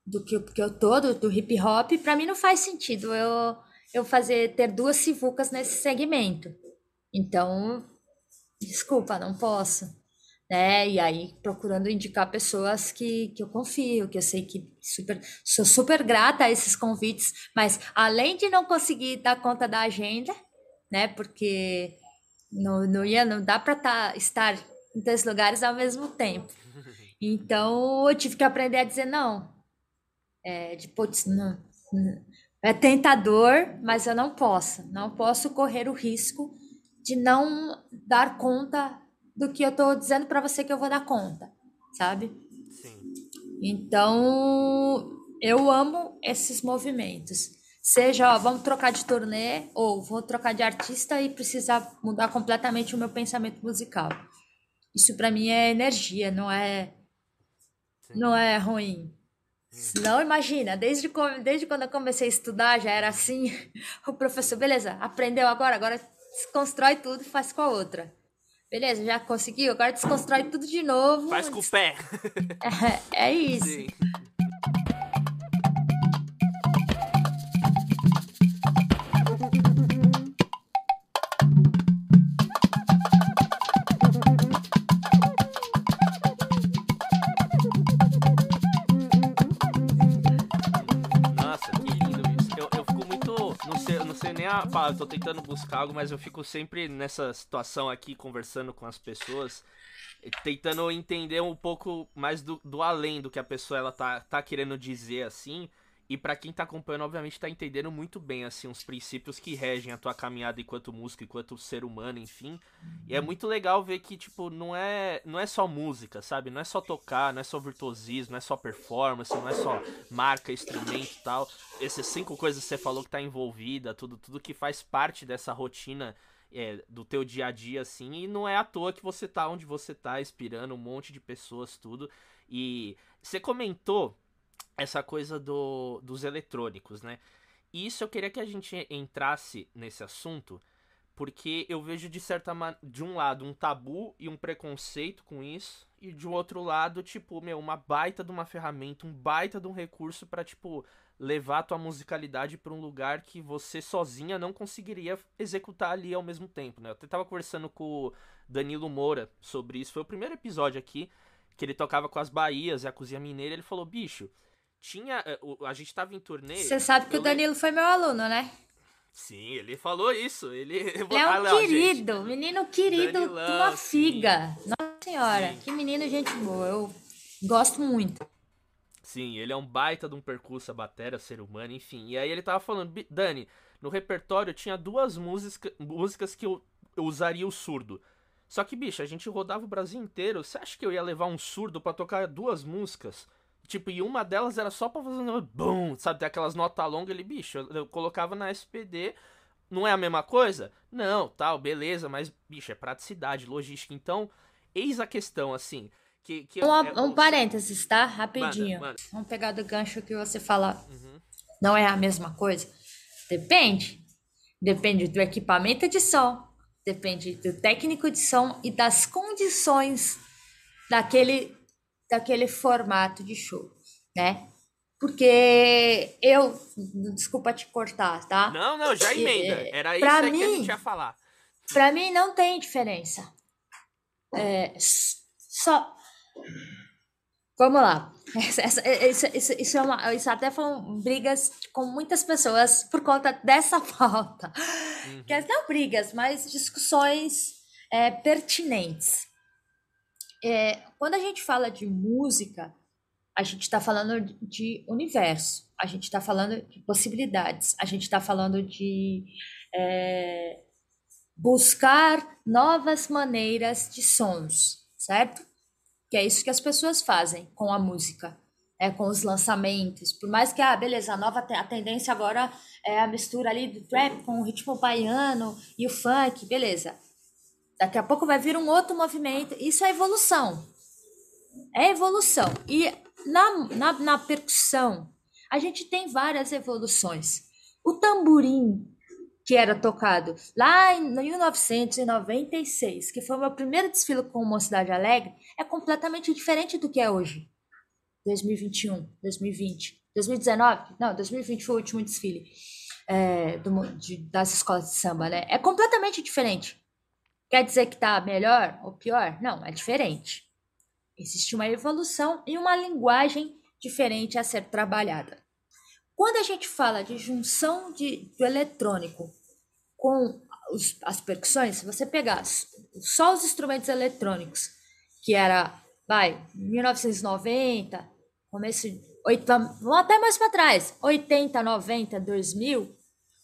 do que, que eu tô, do, do hip hop, para mim não faz sentido eu, eu fazer ter duas sivucas nesse segmento. Então, desculpa, não posso né? E aí procurando indicar pessoas que, que eu confio, que eu sei que super, sou super grata a esses convites, mas além de não conseguir dar conta da agenda, né? Porque não, não ia, não dá para tá, estar em três lugares ao mesmo tempo. Então eu tive que aprender a dizer não. É, de putz, não, é tentador, mas eu não posso. Não posso correr o risco de não dar conta do que eu tô dizendo para você que eu vou dar conta, sabe? Sim. Então, eu amo esses movimentos. Seja, ó, vamos trocar de turnê ou vou trocar de artista e precisar mudar completamente o meu pensamento musical. Isso para mim é energia, não é Sim. não é ruim. Não imagina, desde, desde quando eu comecei a estudar já era assim. O professor, beleza, aprendeu agora, agora desconstrói tudo e faz com a outra. Beleza, já conseguiu? Agora desconstrói tudo de novo. Faz com o pé. É, é isso. Sim. A, eu tô tentando buscar algo, mas eu fico sempre nessa situação aqui, conversando com as pessoas, tentando entender um pouco mais do, do além do que a pessoa ela tá, tá querendo dizer, assim. E para quem tá acompanhando, obviamente tá entendendo muito bem, assim, os princípios que regem a tua caminhada enquanto músico, enquanto ser humano, enfim. E é muito legal ver que, tipo, não é, não é só música, sabe? Não é só tocar, não é só virtuosismo, não é só performance, não é só marca, instrumento e tal. Essas cinco coisas que você falou que tá envolvida, tudo, tudo que faz parte dessa rotina é, do teu dia a dia, assim. E não é à toa que você tá onde você tá, inspirando um monte de pessoas, tudo. E você comentou essa coisa do, dos eletrônicos, né? E isso eu queria que a gente entrasse nesse assunto, porque eu vejo de certa de um lado um tabu e um preconceito com isso, e de outro lado, tipo, meu, uma baita de uma ferramenta, um baita de um recurso para tipo levar a tua musicalidade para um lugar que você sozinha não conseguiria executar ali ao mesmo tempo, né? Eu até tava conversando com o Danilo Moura sobre isso, foi o primeiro episódio aqui que ele tocava com as Bahias e a cozinha mineira, ele falou: "Bicho, tinha. Eh, a gente tava em turnê. Você sabe que o Danilo foi meu aluno, né? Sim, ele falou isso. Ele, ele é um ah, querido, gente. menino querido Danilão, uma figa. Sim. Nossa senhora, sim. que menino gente boa. Eu gosto muito. Sim, ele é um baita de um percurso, a bateria, ser humano, enfim. E aí ele tava falando, Dani, no repertório tinha duas música, músicas que eu, eu usaria o surdo. Só que, bicho, a gente rodava o Brasil inteiro. Você acha que eu ia levar um surdo para tocar duas músicas? Tipo, e uma delas era só pra fazer um boom, sabe? Ter aquelas notas longas ali, bicho. Eu, eu, colocava na SPD. Não é a mesma coisa? Não, tal, beleza, mas, bicho, é praticidade, logística. Então, eis a questão, assim. Que, que um, é, um parênteses, tá? Rapidinho. Manda, manda. Vamos pegar do gancho que você fala. Uhum. Não é a mesma coisa? Depende. Depende do equipamento de som, depende do técnico de som e das condições daquele daquele formato de show, né? Porque eu, desculpa te cortar, tá? Não, não, já emenda. É, Era isso pra mim, que a gente ia falar. Pra mim não tem diferença. É, só. Vamos lá. Isso, isso, isso, é uma, isso até foram brigas com muitas pessoas por conta dessa falta. Uhum. Que não brigas, mas discussões é, pertinentes. É, quando a gente fala de música, a gente está falando de universo, a gente está falando de possibilidades, a gente está falando de é, buscar novas maneiras de sons, certo? Que é isso que as pessoas fazem com a música. é, com os lançamentos. Por mais que, ah, beleza, a nova a tendência agora é a mistura ali do trap com o ritmo baiano e o funk, beleza. Daqui a pouco vai vir um outro movimento. Isso é evolução. É evolução. E na, na, na percussão, a gente tem várias evoluções. O tamborim, que era tocado lá em 1996, que foi o meu primeiro desfile com Mocidade Alegre, é completamente diferente do que é hoje. 2021, 2020, 2019, não, 2020 foi o último desfile é, do, de, das escolas de samba, né? É completamente diferente. Quer dizer que tá melhor ou pior? Não, é diferente. Existe uma evolução e uma linguagem diferente a ser trabalhada. Quando a gente fala de junção de, do eletrônico com os, as percussões, se você pegar só os instrumentos eletrônicos, que era, vai, 1990, começo, vamos até mais para trás, 80, 90, 2000,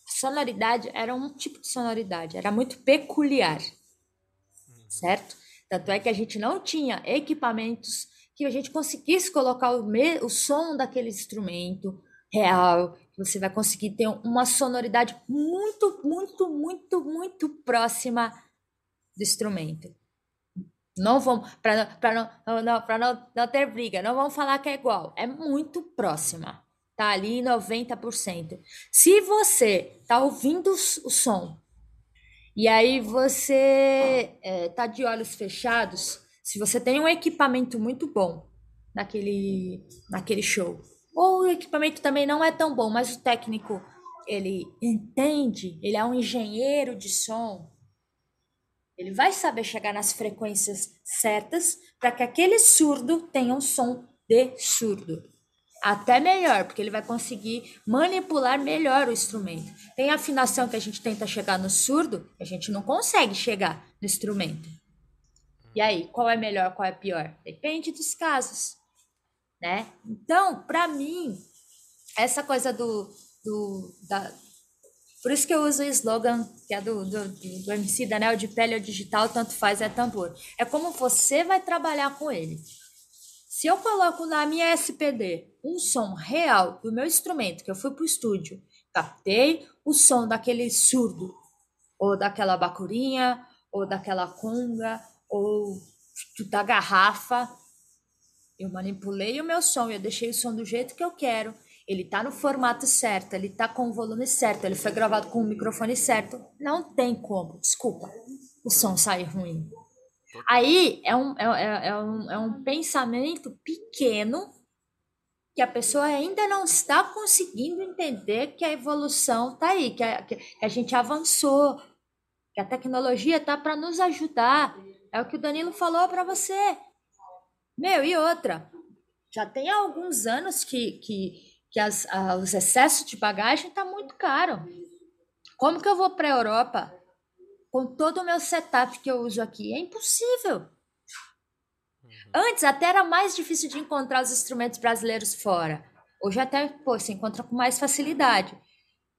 sonoridade era um tipo de sonoridade, era muito peculiar, certo? Tanto é que a gente não tinha equipamentos que a gente conseguisse colocar o, me, o som daquele instrumento real, você vai conseguir ter uma sonoridade muito, muito, muito, muito próxima do instrumento. Não vamos, para não, não, não, não, não ter briga, não vamos falar que é igual, é muito próxima. Tá ali 90%. Se você tá ouvindo o som e aí você é, tá de olhos fechados, se você tem um equipamento muito bom naquele, naquele show, ou o equipamento também não é tão bom, mas o técnico ele entende, ele é um engenheiro de som, ele vai saber chegar nas frequências certas para que aquele surdo tenha um som de surdo. Até melhor, porque ele vai conseguir manipular melhor o instrumento. Tem afinação que a gente tenta chegar no surdo, a gente não consegue chegar no instrumento. E aí, qual é melhor, qual é pior? Depende dos casos, né? Então, para mim, essa coisa do, do da, por isso que eu uso o slogan que é do, do, do MC Daniel de pele ou digital, tanto faz, é tambor. É como você vai trabalhar com ele. Se eu coloco na minha SPD um som real do meu instrumento, que eu fui para o estúdio, captei o som daquele surdo, ou daquela bacurinha, ou daquela conga, ou da garrafa, eu manipulei o meu som, eu deixei o som do jeito que eu quero. Ele tá no formato certo, ele tá com o volume certo, ele foi gravado com o microfone certo. Não tem como, desculpa, o som sair ruim. Aí é um, é, é, é, um, é um pensamento pequeno que a pessoa ainda não está conseguindo entender que a evolução tá aí, que a, que a gente avançou, que a tecnologia tá para nos ajudar. É o que o Danilo falou para você. Meu, e outra, já tem alguns anos que, que que as, a, os excessos de bagagem tá muito caro. Como que eu vou para a Europa com todo o meu setup que eu uso aqui? É impossível. Uhum. Antes até era mais difícil de encontrar os instrumentos brasileiros fora. Hoje até pô, se encontra com mais facilidade.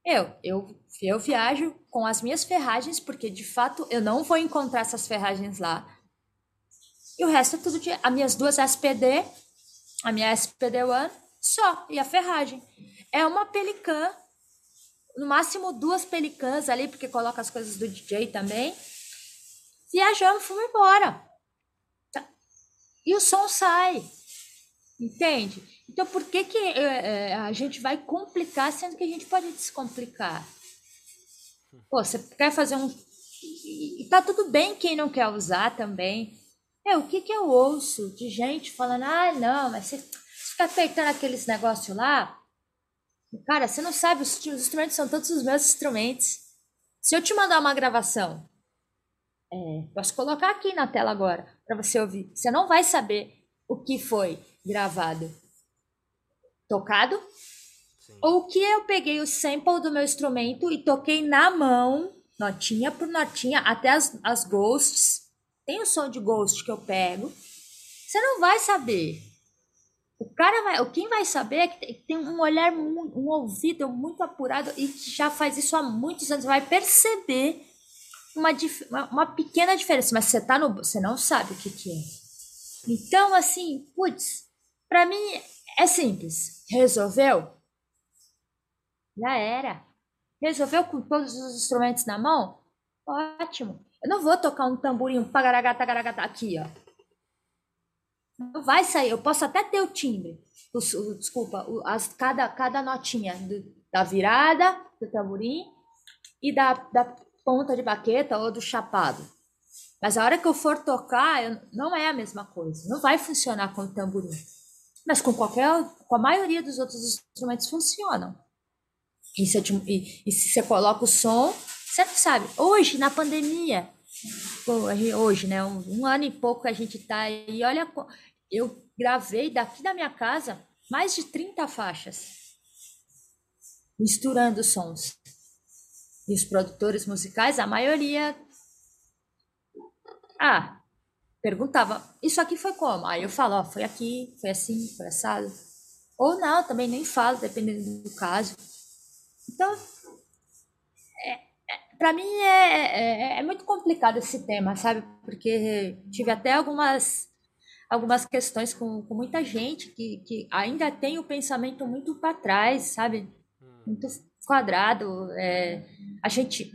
Eu, eu, eu viajo com as minhas ferragens, porque de fato eu não vou encontrar essas ferragens lá. E o resto é tudo de. As minhas duas SPD, a minha SPD One só. E a ferragem. É uma pelicã, no máximo duas pelicãs ali, porque coloca as coisas do DJ também. Viajamos, fomos embora. Tá. E o som sai. Entende? Então, por que, que é, é, a gente vai complicar, sendo que a gente pode descomplicar? Pô, você quer fazer um. E tá tudo bem quem não quer usar também. É, o que, que eu ouço de gente falando, ah, não, mas você fica apertando aqueles negócios lá. Cara, você não sabe, os, os, instrumentos são todos os meus instrumentos. Se eu te mandar uma gravação, é, posso colocar aqui na tela agora para você ouvir. Você não vai saber o que foi gravado, tocado, Sim. ou que eu peguei o sample do meu instrumento e toquei na mão, notinha por notinha, até as, as ghosts. Tem o som de ghost que eu pego. Você não vai saber. O cara vai, quem vai saber é que tem um olhar, um ouvido muito apurado e que já faz isso há muitos anos, vai perceber uma, uma pequena diferença, mas você tá no, você não sabe o que, que é. Então, assim, putz, para mim É simples. Resolveu? Já era. Resolveu com todos os instrumentos na mão? Ótimo. Eu não vou tocar um tamborim, pagaragata, aqui, ó. Não vai sair. Eu posso até ter o timbre. O, o, desculpa, o, as, cada, cada notinha do, da virada do tamborim e da, da ponta de baqueta ou do chapado. Mas a hora que eu for tocar, eu, não é a mesma coisa. Não vai funcionar com o tamborim. Mas com qualquer, com a maioria dos outros instrumentos funcionam. E se, e, e se você coloca o som, você não sabe. Hoje, na pandemia, hoje, né? Um, um, ano e pouco que a gente tá aí, olha, eu gravei daqui da minha casa mais de 30 faixas, misturando sons. E os produtores musicais, a maioria. Ah, perguntava, isso aqui foi como? Aí eu falo, ó, foi aqui, foi assim, foi assado. Ou não, também nem falo, dependendo do caso. Então, é, é, para mim é, é, é, muito complicado esse tema, sabe? Porque tive até algumas, algumas questões com, com muita gente que, que ainda tem o pensamento muito para trás, sabe? Hum. Muito quadrado. É, a gente,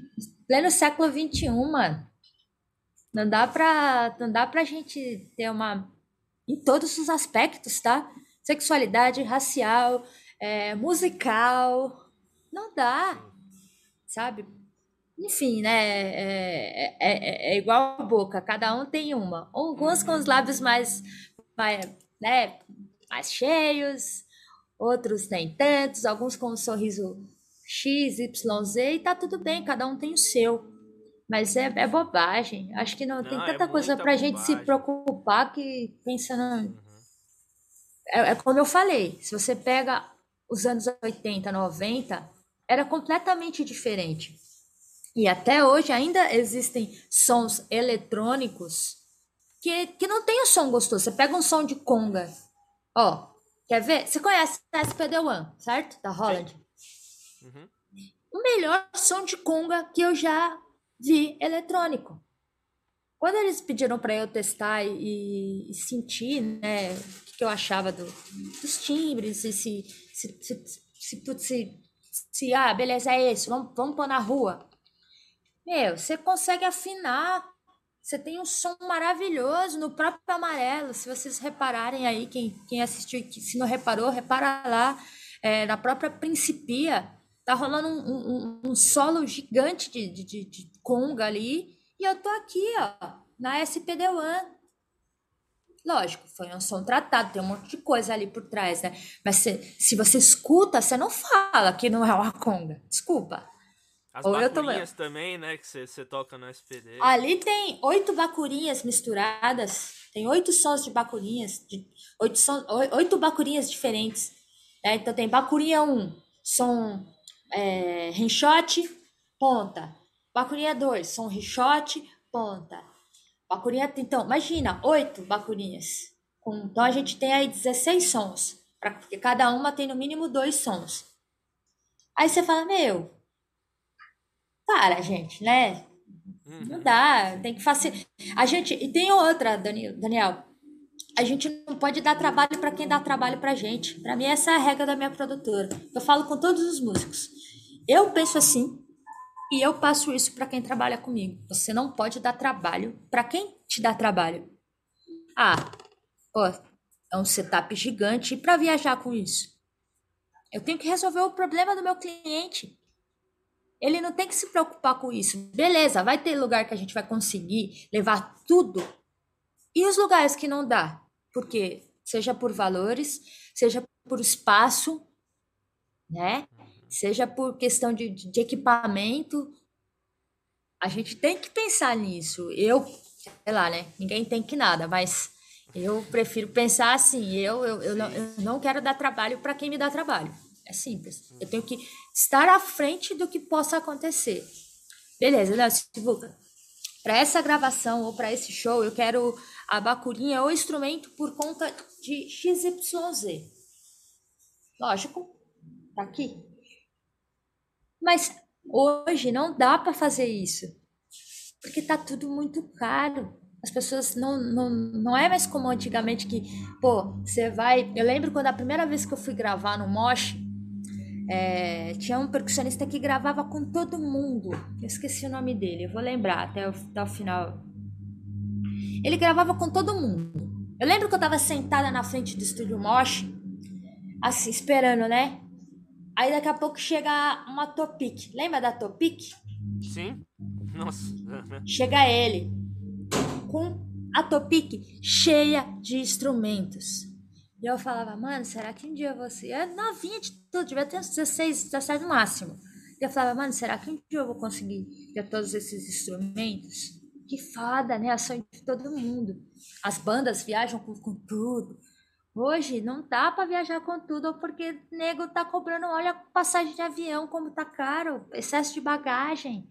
pleno século XXI, mano, não dá pra, não dá pra gente ter uma. Em todos os aspectos, tá? Sexualidade, racial, é, musical, não dá, sabe? Enfim, né? É, é, é, é igual a boca, cada um tem uma. Alguns com os lábios mais, mais, né, mais cheios, outros nem tantos, alguns com um sorriso X, Y, Z, e tá tudo bem, cada um tem o seu. Mas é, é bobagem. Acho que não, não tem é tanta coisa pra bobagem. gente se preocupar que pensando. Uhum. É, é como eu falei, se você pega os anos 80, 90, era completamente diferente. E até hoje ainda existem sons eletrônicos que, que não tem o som gostoso. Você pega um som de conga, ó, quer ver? Você conhece a SPD-1, certo? Da Holland. Uhum. O melhor som de conga que eu já vi eletrônico. Quando eles pediram para eu testar e, e, sentir, né, o que eu achava do, dos timbres, e se, se, se, se, se se, ah, beleza, é esse, vamos, vamos pôr na rua. Meu, você consegue afinar. Você tem um som maravilhoso no próprio amarelo. Se vocês repararem aí, quem, quem assistiu, se não reparou, repara lá. É, na própria Principia, tá rolando um, um, um solo gigante de, de, de, de conga ali. E eu tô aqui, ó, na SPD-1. Lógico, foi um som tratado, tem um monte de coisa ali por trás, né? Mas se, se você escuta, você não fala que não é uma conga. Desculpa. As Ou bacurinhas também, né? Que você toca no SPD. Ali tem oito bacurinhas misturadas. Tem oito sons de bacurinhas. De, oito, sons, oito bacurinhas diferentes. Né? Então tem bacurinha 1, um, som é, rinchote, ponta. Bacurinha 2, som rinchote, ponta. Bacurinha, então, imagina, oito bacurinhas. Então a gente tem aí 16 sons, pra, porque cada uma tem no mínimo dois sons. Aí você fala, meu, para, gente, né? Uhum. Não dá, tem que fazer. A gente. E tem outra, Daniel. A gente não pode dar trabalho para quem dá trabalho pra gente. Para mim, essa é a regra da minha produtora. Eu falo com todos os músicos. Eu penso assim, e eu passo isso para quem trabalha comigo. Você não pode dar trabalho para quem te dá trabalho. Ah, pô, é um setup gigante para viajar com isso. Eu tenho que resolver o problema do meu cliente. Ele não tem que se preocupar com isso. Beleza, vai ter lugar que a gente vai conseguir levar tudo. E os lugares que não dá? Porque seja por valores, seja por espaço, né? seja por questão de, de equipamento, a gente tem que pensar nisso. Eu, sei lá, né? Ninguém tem que nada, mas eu prefiro pensar assim. Eu, eu, eu, não, eu não quero dar trabalho para quem me dá trabalho. É simples. Eu tenho que estar à frente do que possa acontecer. Beleza, Léo Sivuca. Para essa gravação ou para esse show, eu quero a bacurinha ou instrumento por conta de XYZ. Lógico, tá aqui. Mas hoje não dá para fazer isso, porque tá tudo muito caro. As pessoas não, não, não é mais como antigamente que, pô, você vai. Eu lembro quando a primeira vez que eu fui gravar no Mosh, é, tinha um percussionista que gravava com todo mundo. Eu esqueci o nome dele, eu vou lembrar até o, até o final. Ele gravava com todo mundo. Eu lembro que eu tava sentada na frente do estúdio Mosh, assim, esperando, né? Aí daqui a pouco chega uma Topic. Lembra da Topic? Sim. Nossa. Chega ele com a Topic cheia de instrumentos. E eu falava, mano, será que um dia você. É novinha de tudo, devia ter uns 16, 17 no máximo. E eu falava, mano, será que um dia eu vou conseguir ter todos esses instrumentos? Que foda, né? A sonho de todo mundo. As bandas viajam com, com tudo. Hoje não dá para viajar com tudo porque nego tá cobrando, olha passagem de avião como tá caro, excesso de bagagem.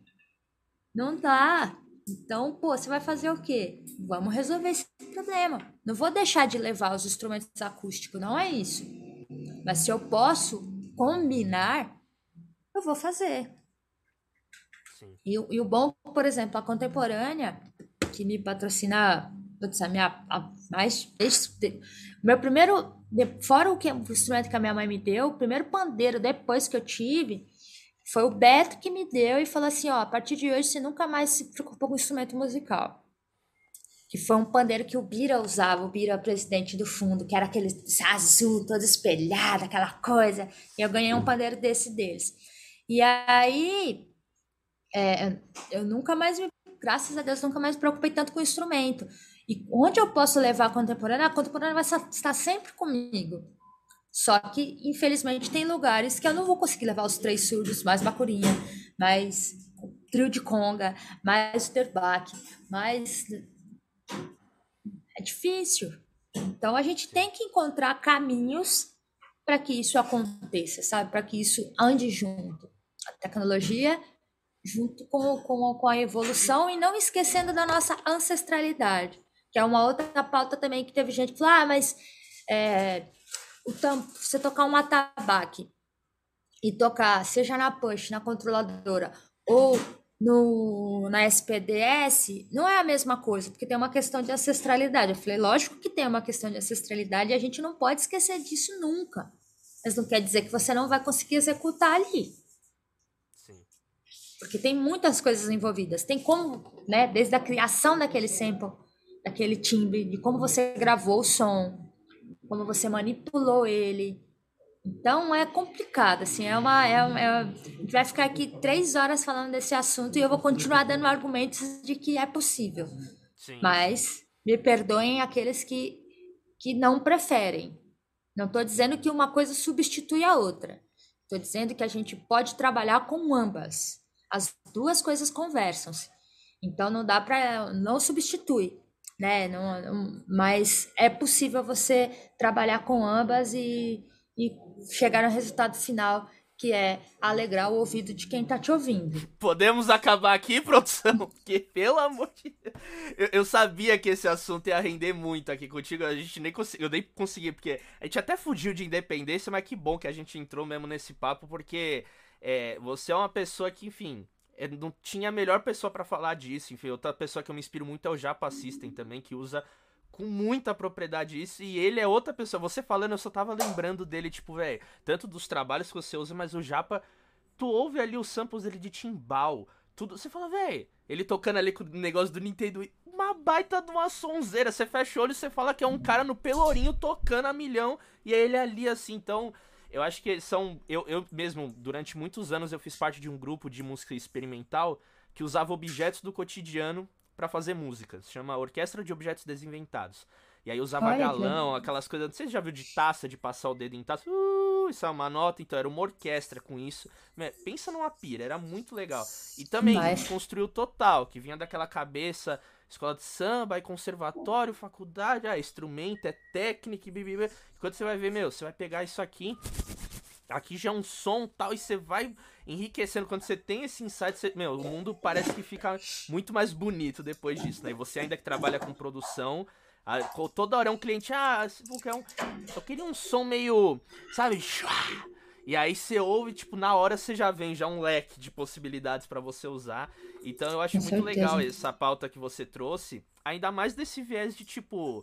Não dá. Então, pô, você vai fazer o quê? Vamos resolver esse problema. Não vou deixar de levar os instrumentos acústicos, não é isso. Mas se eu posso combinar, eu vou fazer. E, e, o bom, por exemplo, a contemporânea, que me patrocina, putz, a minha, a, mais, meu primeiro, fora o, que, o instrumento que a minha mãe me deu, o primeiro pandeiro depois que eu tive, foi o Beto que me deu e falou assim, ó, a partir de hoje você nunca mais se preocupou com instrumento musical. Que foi um pandeiro que o Bira usava, o Bira presidente do fundo, que era aquele azul, todo espelhado, aquela coisa. E eu ganhei um pandeiro desse deles. E aí, é, eu nunca mais me, graças a Deus, nunca mais me preocupei tanto com o instrumento. E onde eu posso levar a contemporânea, a contemporânea vai estar sempre comigo. Só que, infelizmente, tem lugares que eu não vou conseguir levar os três surdos, mais bacurinha, mais trio de conga, mais terbaque, mais. É difícil. Então, a gente tem que encontrar caminhos para que isso aconteça, sabe? Para que isso ande junto. A tecnologia junto com, com, com a evolução e não esquecendo da nossa ancestralidade, que é uma outra pauta também que teve gente que falou, ah, mas é, tam, você tocar um atabaque e tocar, seja na push, na controladora ou no, na SPDS, não é a mesma coisa, porque tem uma questão de ancestralidade. Eu falei, lógico que tem uma questão de ancestralidade e a gente não pode esquecer disso nunca. Mas não quer dizer que você não vai conseguir executar ali. Sim. Porque tem muitas coisas envolvidas. Tem como, né, desde a criação daquele sample, daquele timbre, de como você gravou o som, como você manipulou ele. Então é complicado, assim, é uma. É, é, a gente vai ficar aqui três horas falando desse assunto e eu vou continuar dando argumentos de que é possível. Sim. Mas me perdoem aqueles que, que não preferem. Não estou dizendo que uma coisa substitui a outra. Estou dizendo que a gente pode trabalhar com ambas. As duas coisas conversam-se. Então não dá para. Não substitui né? Não, não, mas é possível você trabalhar com ambas e, e chegar no resultado final que é alegrar o ouvido de quem tá te ouvindo. Podemos acabar aqui, produção? Porque, pelo amor de Deus, eu, eu, sabia que esse assunto ia render muito aqui contigo, a gente nem conseguiu, eu nem consegui, porque a gente até fugiu de independência, mas que bom que a gente entrou mesmo nesse papo, porque é, você é uma pessoa que, enfim, não tinha a melhor pessoa para falar disso. Enfim, outra pessoa que eu me inspiro muito é o Japa System também, que usa com muita propriedade isso. E ele é outra pessoa. Você falando, eu só tava lembrando dele, tipo, velho, tanto dos trabalhos que você usa, mas o Japa, tu ouve ali os samples dele de timbal, tudo. Você fala, velho, ele tocando ali com o negócio do Nintendo uma baita de uma sonzeira. Você fecha o olho e você fala que é um cara no pelourinho tocando a milhão e é ele ali assim. Então, eu acho que são. Eu, eu mesmo, durante muitos anos, eu fiz parte de um grupo de música experimental que usava objetos do cotidiano para fazer música. Se chama Orquestra de Objetos Desinventados. E aí usava Olha, galão, que... aquelas coisas. Você já viu de taça, de passar o dedo em taça? Uh, isso é uma nota, então era uma orquestra com isso. Pensa numa pira, era muito legal. E também Mas... construiu total, que vinha daquela cabeça escola de samba, conservatório, faculdade, ah, instrumento, é técnica, bibibi. Quando você vai ver, meu, você vai pegar isso aqui, aqui já é um som tal, e você vai enriquecendo. Quando você tem esse insight, você, meu, o mundo parece que fica muito mais bonito depois disso, né? E você ainda que trabalha com produção, toda hora é um cliente, ah, eu quero um, eu queria um som meio, sabe, e aí você ouve, tipo, na hora você já vem já um leque de possibilidades para você usar. Então eu acho Com muito certeza. legal essa pauta que você trouxe. ainda mais desse viés de tipo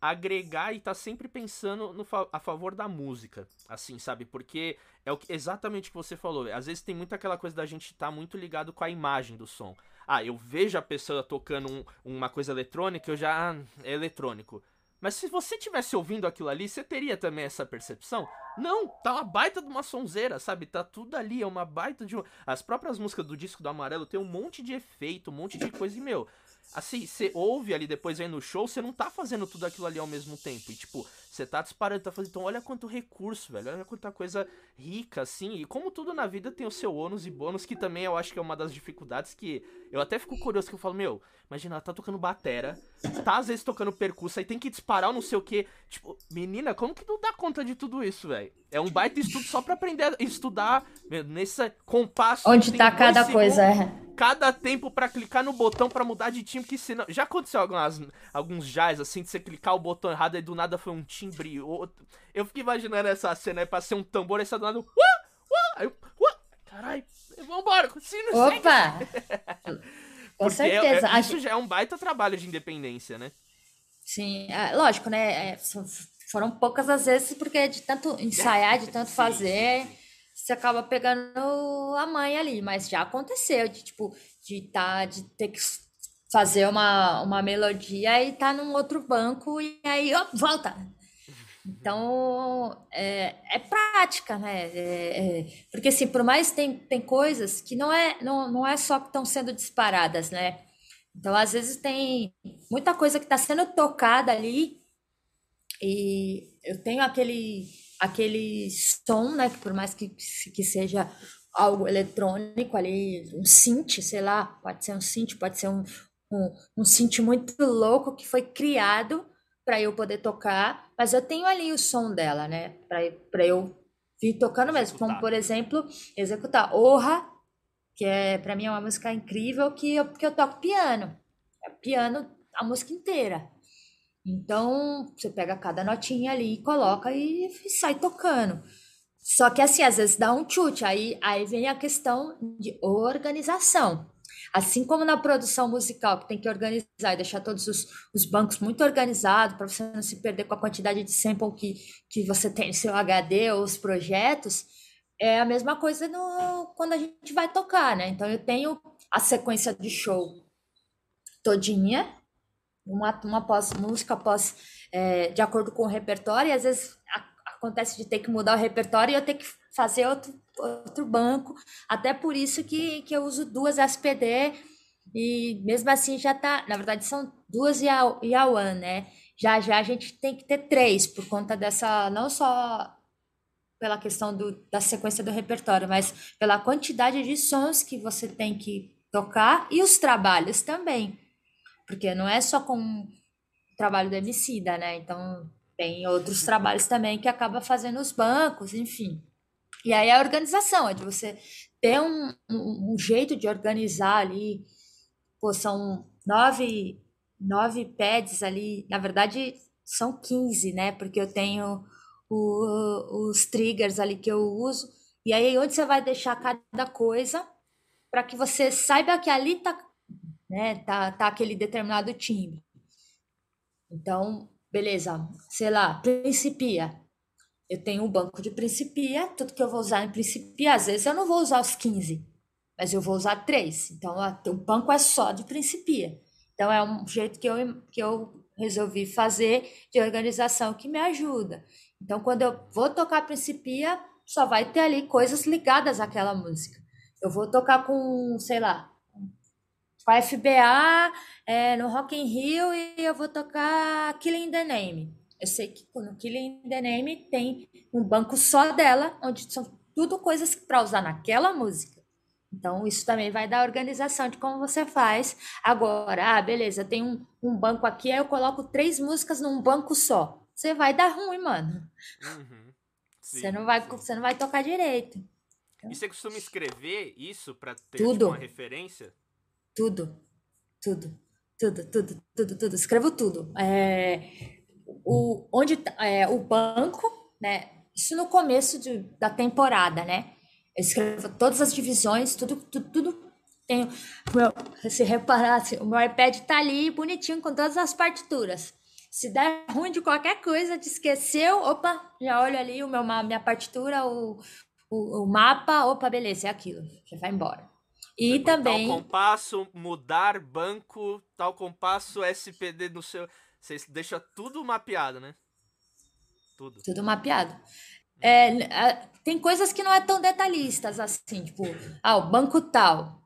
agregar e tá sempre pensando no fa a favor da música, assim, sabe? Porque é o que, exatamente o que você falou. Às vezes tem muito aquela coisa da gente estar tá muito ligado com a imagem do som. Ah, eu vejo a pessoa tocando um, uma coisa eletrônica, eu já. Ah, é eletrônico. Mas se você tivesse ouvindo aquilo ali, você teria também essa percepção? Não, tá uma baita de uma sonzeira, sabe? Tá tudo ali, é uma baita de uma... As próprias músicas do disco do Amarelo tem um monte de efeito, um monte de coisa e, meu, assim, você ouve ali, depois vem no show, você não tá fazendo tudo aquilo ali ao mesmo tempo. E, tipo, você tá disparando, tá fazendo. Então, olha quanto recurso, velho. Olha quanta coisa rica, assim. E como tudo na vida tem o seu ônus e bônus, que também eu acho que é uma das dificuldades que. Eu até fico curioso que eu falo, meu, imagina, ela tá tocando batera, tá às vezes tocando percurso, aí tem que disparar não sei o que. Tipo, menina, como que não dá conta de tudo isso, velho? É um baita estudo só pra aprender a estudar nesse compasso. Onde tá cada coisa, é cada tempo para clicar no botão para mudar de time, que senão. Já aconteceu algumas, alguns jazz, assim, de você clicar o botão errado e do nada foi um timbre. Outro. Eu fico imaginando essa cena aí pra ser um tambor, aí tá do lado. Aí eu. Caralho, vambora, sino Opa! Com Porque certeza. É, é, isso já é um baita trabalho de independência, né? Sim, é, lógico, né? É, foram poucas as vezes, porque de tanto ensaiar, de tanto fazer você acaba pegando a mãe ali, mas já aconteceu de tipo de tá de ter que fazer uma, uma melodia e tá num outro banco e aí ó, volta. Então é, é prática, né? É, é, porque assim, por mais tem, tem coisas que não é não, não é só que estão sendo disparadas, né? Então às vezes tem muita coisa que está sendo tocada ali e eu tenho aquele aquele som, né? Que por mais que, que seja algo eletrônico ali, um synth, sei lá, pode ser um synth, pode ser um, um, um synth muito louco que foi criado para eu poder tocar, mas eu tenho ali o som dela, né? Para eu vir tocando mesmo, como por exemplo, executar Orra, que é para mim é uma música incrível que eu, que eu toco piano. É piano a música inteira. Então, você pega cada notinha ali, coloca e, e sai tocando. Só que assim, às vezes dá um chute, aí, aí vem a questão de organização. Assim como na produção musical, que tem que organizar e deixar todos os, os bancos muito organizados para você não se perder com a quantidade de sample que, que você tem no seu HD ou os projetos, é a mesma coisa no, quando a gente vai tocar, né? Então eu tenho a sequência de show todinha, uma, uma pós, música pós, é, de acordo com o repertório, e às vezes a, acontece de ter que mudar o repertório e eu ter que fazer outro, outro banco. Até por isso que, que eu uso duas SPD, e mesmo assim já tá. Na verdade, são duas e a, One, né? Já já a gente tem que ter três, por conta dessa. Não só pela questão do, da sequência do repertório, mas pela quantidade de sons que você tem que tocar e os trabalhos também. Porque não é só com o trabalho do Emicida, né? Então, tem outros trabalhos também que acaba fazendo os bancos, enfim. E aí a organização, é de você ter um, um, um jeito de organizar ali. Pô, são nove, nove pads ali, na verdade são 15, né? Porque eu tenho o, os triggers ali que eu uso. E aí, onde você vai deixar cada coisa para que você saiba que ali tá né? Tá, tá aquele determinado time. Então, beleza, sei lá, Principia. Eu tenho um banco de Principia, tudo que eu vou usar em Principia, às vezes eu não vou usar os 15, mas eu vou usar três. Então, o banco é só de Principia. Então, é um jeito que eu, que eu resolvi fazer de organização que me ajuda. Então, quando eu vou tocar Principia, só vai ter ali coisas ligadas àquela música. Eu vou tocar com, sei lá, com a FBA é, no Rock in Rio e eu vou tocar Killing the Name. Eu sei que no Killing the Name tem um banco só dela, onde são tudo coisas para usar naquela música. Então, isso também vai dar organização de como você faz. Agora, ah, beleza, tem um, um banco aqui, aí eu coloco três músicas num banco só. Você vai dar ruim, mano. Uhum. Sim, você, não vai, você não vai tocar direito. E você costuma escrever isso para ter tipo, uma referência? Tudo, tudo, tudo, tudo, tudo, tudo. Escrevo tudo. É, o, onde é, o banco, né? Isso no começo de, da temporada, né? Eu escrevo todas as divisões, tudo, tudo, tudo tenho. Meu, se reparasse, o meu iPad tá ali bonitinho com todas as partituras. Se der ruim de qualquer coisa, te esqueceu, opa, já olho ali o meu, minha partitura, o, o, o mapa, opa, beleza, é aquilo. Já vai embora. E também. Tal compasso, mudar banco, tal compasso, SPD no seu. Você deixa tudo mapeado, né? Tudo. Tudo mapeado. É, tem coisas que não é tão detalhistas assim, tipo, ah, o banco tal.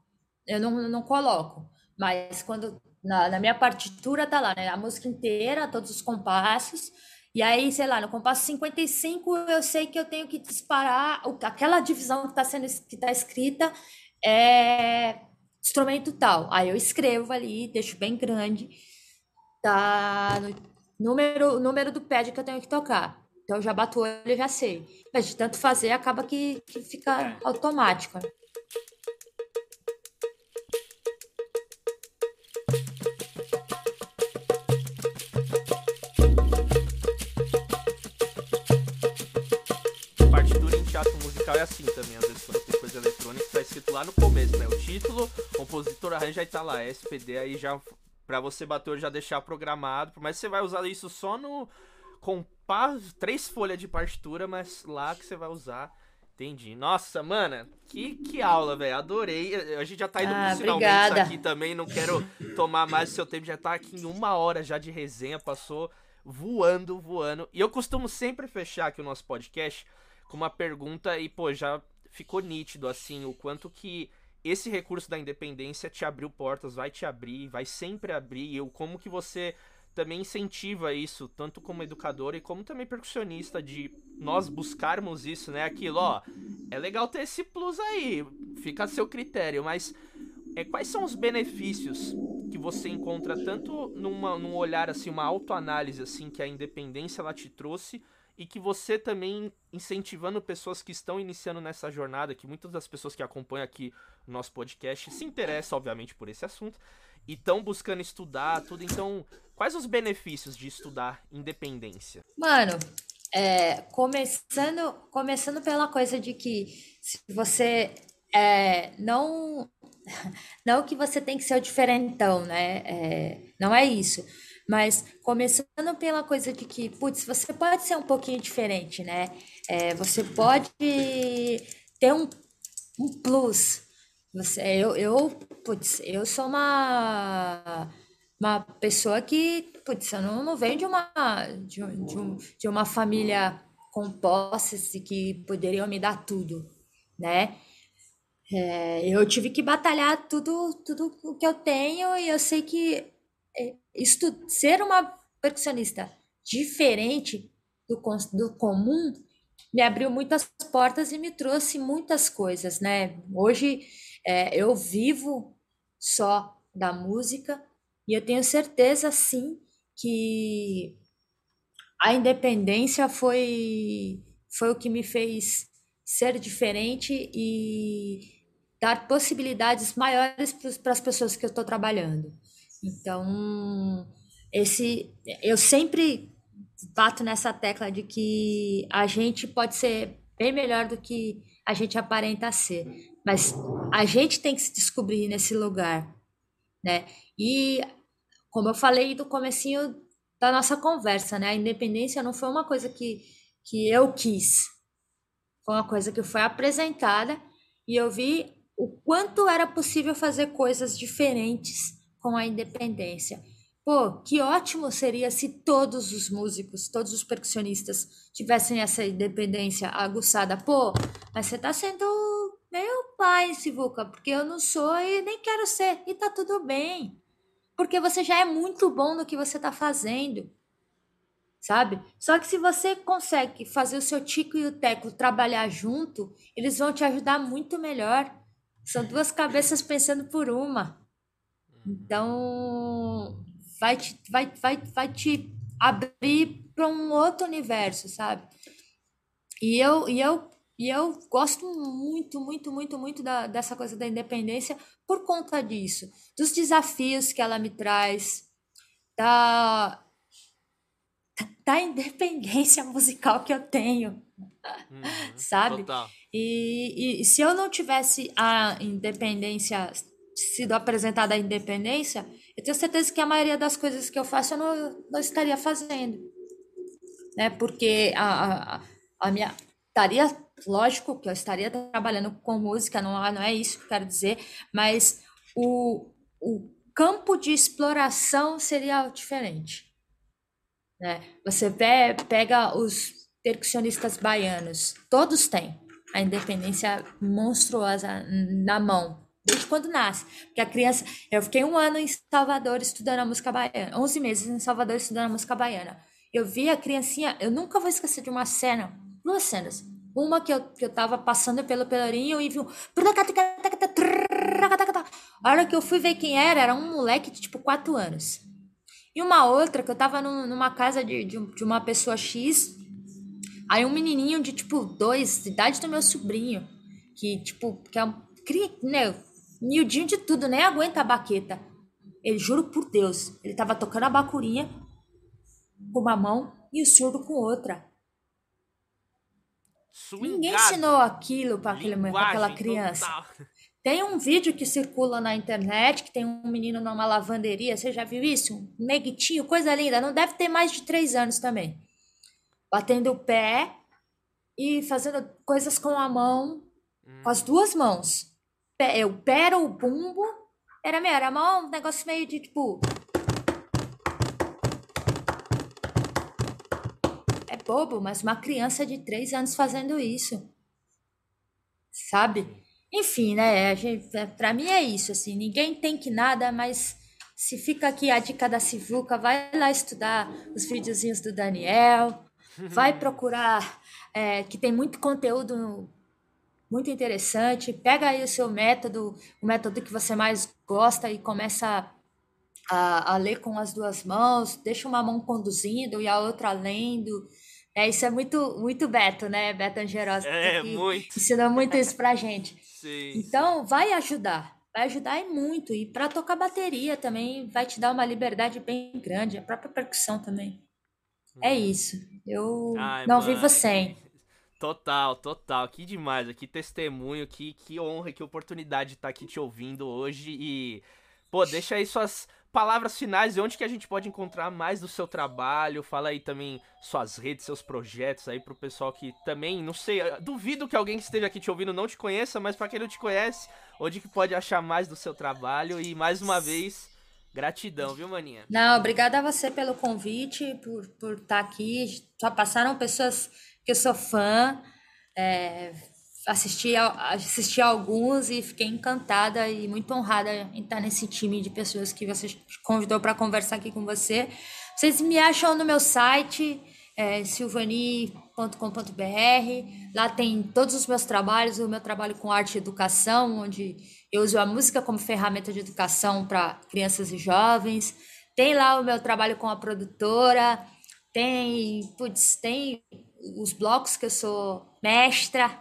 Eu não, não coloco. Mas quando na, na minha partitura tá lá, né? A música inteira, todos os compassos. E aí, sei lá, no compasso 55 eu sei que eu tenho que disparar aquela divisão que está sendo que tá escrita é instrumento tal. Aí eu escrevo ali, deixo bem grande, tá no número, número do pad que eu tenho que tocar. Então eu já bato o olho e já sei. Mas de tanto fazer, acaba que, que fica é. automático. Partitura em teatro musical é assim também, às vezes quando tem coisa eletrônica, tá escrito lá no começo, né? O título, compositor arranja aí tá lá, SPD aí já para você bater já deixar programado, mas você vai usar isso só no compar três folhas de partitura, mas lá que você vai usar. Entendi. Nossa, mana, que, que aula, velho. Adorei. A gente já tá indo ah, finalmente aqui também. Não quero tomar mais o seu tempo. Já tá aqui em uma hora já de resenha. Passou voando, voando. E eu costumo sempre fechar aqui o nosso podcast com uma pergunta e, pô, já ficou nítido, assim, o quanto que esse recurso da independência te abriu portas, vai te abrir, vai sempre abrir. E o como que você também incentiva isso, tanto como educador e como também percussionista, de nós buscarmos isso, né? Aquilo, ó, é legal ter esse plus aí, fica a seu critério, mas é, quais são os benefícios que você encontra tanto numa, num olhar assim, uma autoanálise assim que a independência ela te trouxe e que você também incentivando pessoas que estão iniciando nessa jornada, que muitas das pessoas que acompanham aqui o nosso podcast se interessam obviamente por esse assunto e estão buscando estudar tudo, então Quais os benefícios de estudar independência? Mano, é, começando, começando pela coisa de que se você é, não não que você tem que ser o diferentão, né? É, não é isso. Mas começando pela coisa de que, putz, você pode ser um pouquinho diferente, né? É, você pode ter um, um plus. Você, eu, eu, putz, eu sou uma uma pessoa que, putz, eu não, não venho de uma, de, de, um, de uma família com posses e que poderiam me dar tudo, né? É, eu tive que batalhar tudo, tudo o que eu tenho e eu sei que ser uma percussionista diferente do, do comum me abriu muitas portas e me trouxe muitas coisas, né? Hoje é, eu vivo só da música, e eu tenho certeza, sim, que a independência foi, foi o que me fez ser diferente e dar possibilidades maiores para as pessoas que eu estou trabalhando. Então, esse, eu sempre bato nessa tecla de que a gente pode ser bem melhor do que a gente aparenta ser, mas a gente tem que se descobrir nesse lugar, né? E como eu falei do comecinho da nossa conversa, né? A independência não foi uma coisa que, que eu quis. Foi uma coisa que foi apresentada e eu vi o quanto era possível fazer coisas diferentes com a independência. Pô, que ótimo seria se todos os músicos, todos os percussionistas tivessem essa independência aguçada. Pô, mas você tá sendo meu pai, Sivuca, porque eu não sou e nem quero ser. E tá tudo bem. Porque você já é muito bom no que você está fazendo. Sabe? Só que se você consegue fazer o seu Tico e o Teco trabalhar junto, eles vão te ajudar muito melhor. São duas cabeças pensando por uma. Então, vai te, vai, vai, vai te abrir para um outro universo, sabe? E eu, e eu e eu gosto muito, muito, muito, muito da, dessa coisa da independência por conta disso, dos desafios que ela me traz, da, da independência musical que eu tenho, uhum, sabe? E, e, se eu não tivesse a independência sido apresentada a independência, eu tenho certeza que a maioria das coisas que eu faço eu não, não estaria fazendo. Né? Porque a, a, a minha. Estaria, lógico que eu estaria trabalhando com música, não, não é isso que eu quero dizer, mas o, o campo de exploração seria diferente. Né? Você pega os percussionistas baianos, todos têm a independência monstruosa na mão, desde quando nasce. Porque a criança. Eu fiquei um ano em Salvador estudando a música baiana, 11 meses em Salvador estudando a música baiana. Eu vi a criancinha, eu nunca vou esquecer de uma cena, duas cenas. Uma que eu, que eu tava passando pelo Pelourinho e vi um. A hora que eu fui ver quem era, era um moleque de tipo 4 anos. E uma outra que eu tava num, numa casa de, de, de, uma pessoa X. Aí um menininho de tipo 2, idade do meu sobrinho. Que tipo, que é um. Né, miudinho de tudo, nem aguenta a baqueta. Ele, juro por Deus, ele tava tocando a bacurinha com uma mão e o surdo com outra. Swingado. Ninguém ensinou aquilo para aquela criança. Total. Tem um vídeo que circula na internet que tem um menino numa lavanderia. Você já viu isso? Um neguitinho, coisa linda. Não deve ter mais de três anos também. Batendo o pé e fazendo coisas com a mão, hum. com as duas mãos. O pé era o bumbo. Era meio, era um negócio meio de tipo. É bobo, mas uma criança de três anos fazendo isso. Sabe? Enfim, né? É, Para mim é isso, assim, ninguém tem que nada, mas se fica aqui a dica da Sivuca, vai lá estudar os videozinhos do Daniel, vai procurar, é, que tem muito conteúdo muito interessante, pega aí o seu método, o método que você mais gosta e começa a, a ler com as duas mãos, deixa uma mão conduzindo e a outra lendo, é, isso é muito, muito Beto, né? Beto Angerosa. É, muito. Ensinou muito isso pra gente. Sim, então, sim. vai ajudar. Vai ajudar e muito. E para tocar bateria também vai te dar uma liberdade bem grande. A própria percussão também. Hum. É isso. Eu Ai, não mano. vivo sem. Total, total. Que demais. Que testemunho, que, que honra, que oportunidade de estar aqui te ouvindo hoje. E, pô, deixa aí suas palavras finais e onde que a gente pode encontrar mais do seu trabalho. Fala aí também suas redes, seus projetos aí pro pessoal que também, não sei, duvido que alguém que esteja aqui te ouvindo não te conheça, mas para quem não te conhece, onde que pode achar mais do seu trabalho e mais uma vez, gratidão, viu, maninha? Não, obrigada a você pelo convite, por por estar tá aqui. Só passaram pessoas que eu sou fã. É, assisti assisti alguns e fiquei encantada e muito honrada em estar nesse time de pessoas que você convidou para conversar aqui com você. Vocês me acham no meu site, é, silvani.com.br. Lá tem todos os meus trabalhos, o meu trabalho com arte e educação, onde eu uso a música como ferramenta de educação para crianças e jovens. Tem lá o meu trabalho com a produtora, tem, putz, tem os blocos que eu sou mestra,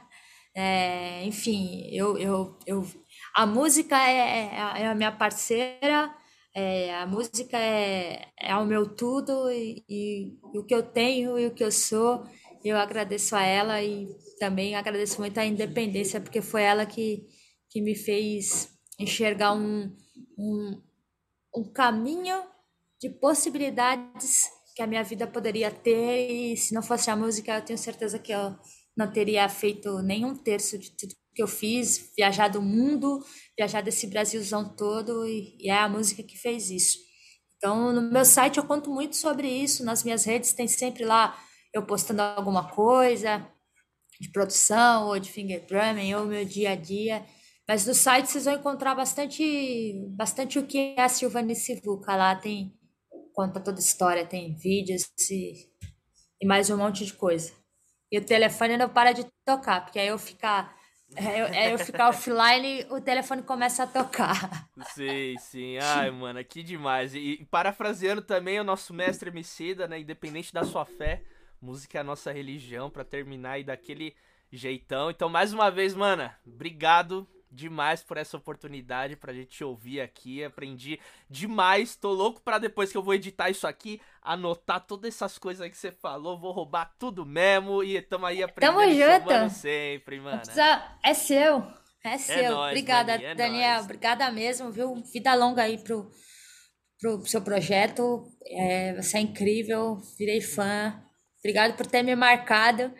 é, enfim, eu, eu, eu, a música é, é, é a minha parceira, é, a música é, é o meu tudo e, e, e, o que eu tenho e o que eu sou, eu agradeço a ela e também agradeço muito a independência, porque foi ela que, que me fez enxergar um, um, um caminho de possibilidades que a minha vida poderia ter e se não fosse a música, eu tenho certeza que eu não teria feito nenhum terço de tudo que eu fiz, viajado o mundo, viajado esse Brasilzão todo, e, e, é a música que fez isso. Então, no meu site eu conto muito sobre isso, nas minhas redes tem sempre lá eu postando alguma coisa de produção ou de finger drumming ou meu dia a dia. Mas no site vocês vão encontrar bastante, bastante o que é a Silvane Sivuca. Lá tem, conta toda a história, tem vídeos e, e mais um monte de coisa e o telefone não para de tocar, porque aí eu ficar eu, eu ficar offline, o telefone começa a tocar. Sim, sim. Ai, mano, que demais. E, e parafraseando também o nosso mestre Emicida, né? Independente da sua fé, música é a nossa religião, para terminar aí daquele jeitão. Então, mais uma vez, mana, obrigado demais por essa oportunidade pra gente ouvir aqui. Aprendi demais. Tô louco pra depois que eu vou editar isso aqui, anotar todas essas coisas que você falou. Vou roubar tudo mesmo. E tamo aí aprendendo tamo junto. sempre, mano. É seu. É seu. É nóis, Obrigada, Dani, é Daniel. Nóis. Obrigada mesmo, viu? Vida longa aí pro, pro seu projeto. É, você é incrível. Virei fã. Obrigado por ter me marcado.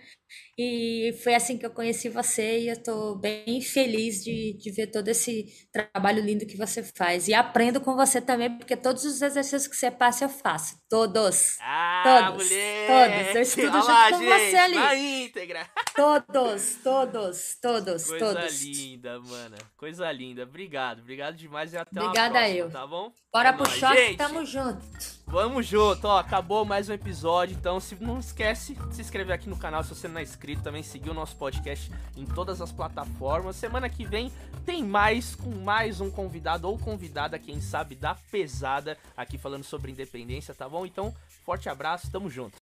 E foi assim que eu conheci você e eu estou bem feliz de, de ver todo esse trabalho lindo que você faz. E aprendo com você também, porque todos os exercícios que você passa eu faço. Todos. Ah, todos. Mulher. Todos. Eu estudo junto lá, com gente, você ali. Na íntegra. Todos, todos, todos, Coisa todos. Coisa linda, mana. Coisa linda. Obrigado, obrigado demais e até Obrigada próxima, eu. tá bom? Bora é pro nóis. choque, gente, tamo junto. Vamos junto, ó, acabou mais um episódio, então se não esquece de se inscrever aqui no canal se você não é inscrito, também seguir o nosso podcast em todas as plataformas. Semana que vem tem mais com mais um convidado ou convidada, quem sabe, da pesada aqui falando sobre independência, tá bom? Então, forte abraço, tamo junto.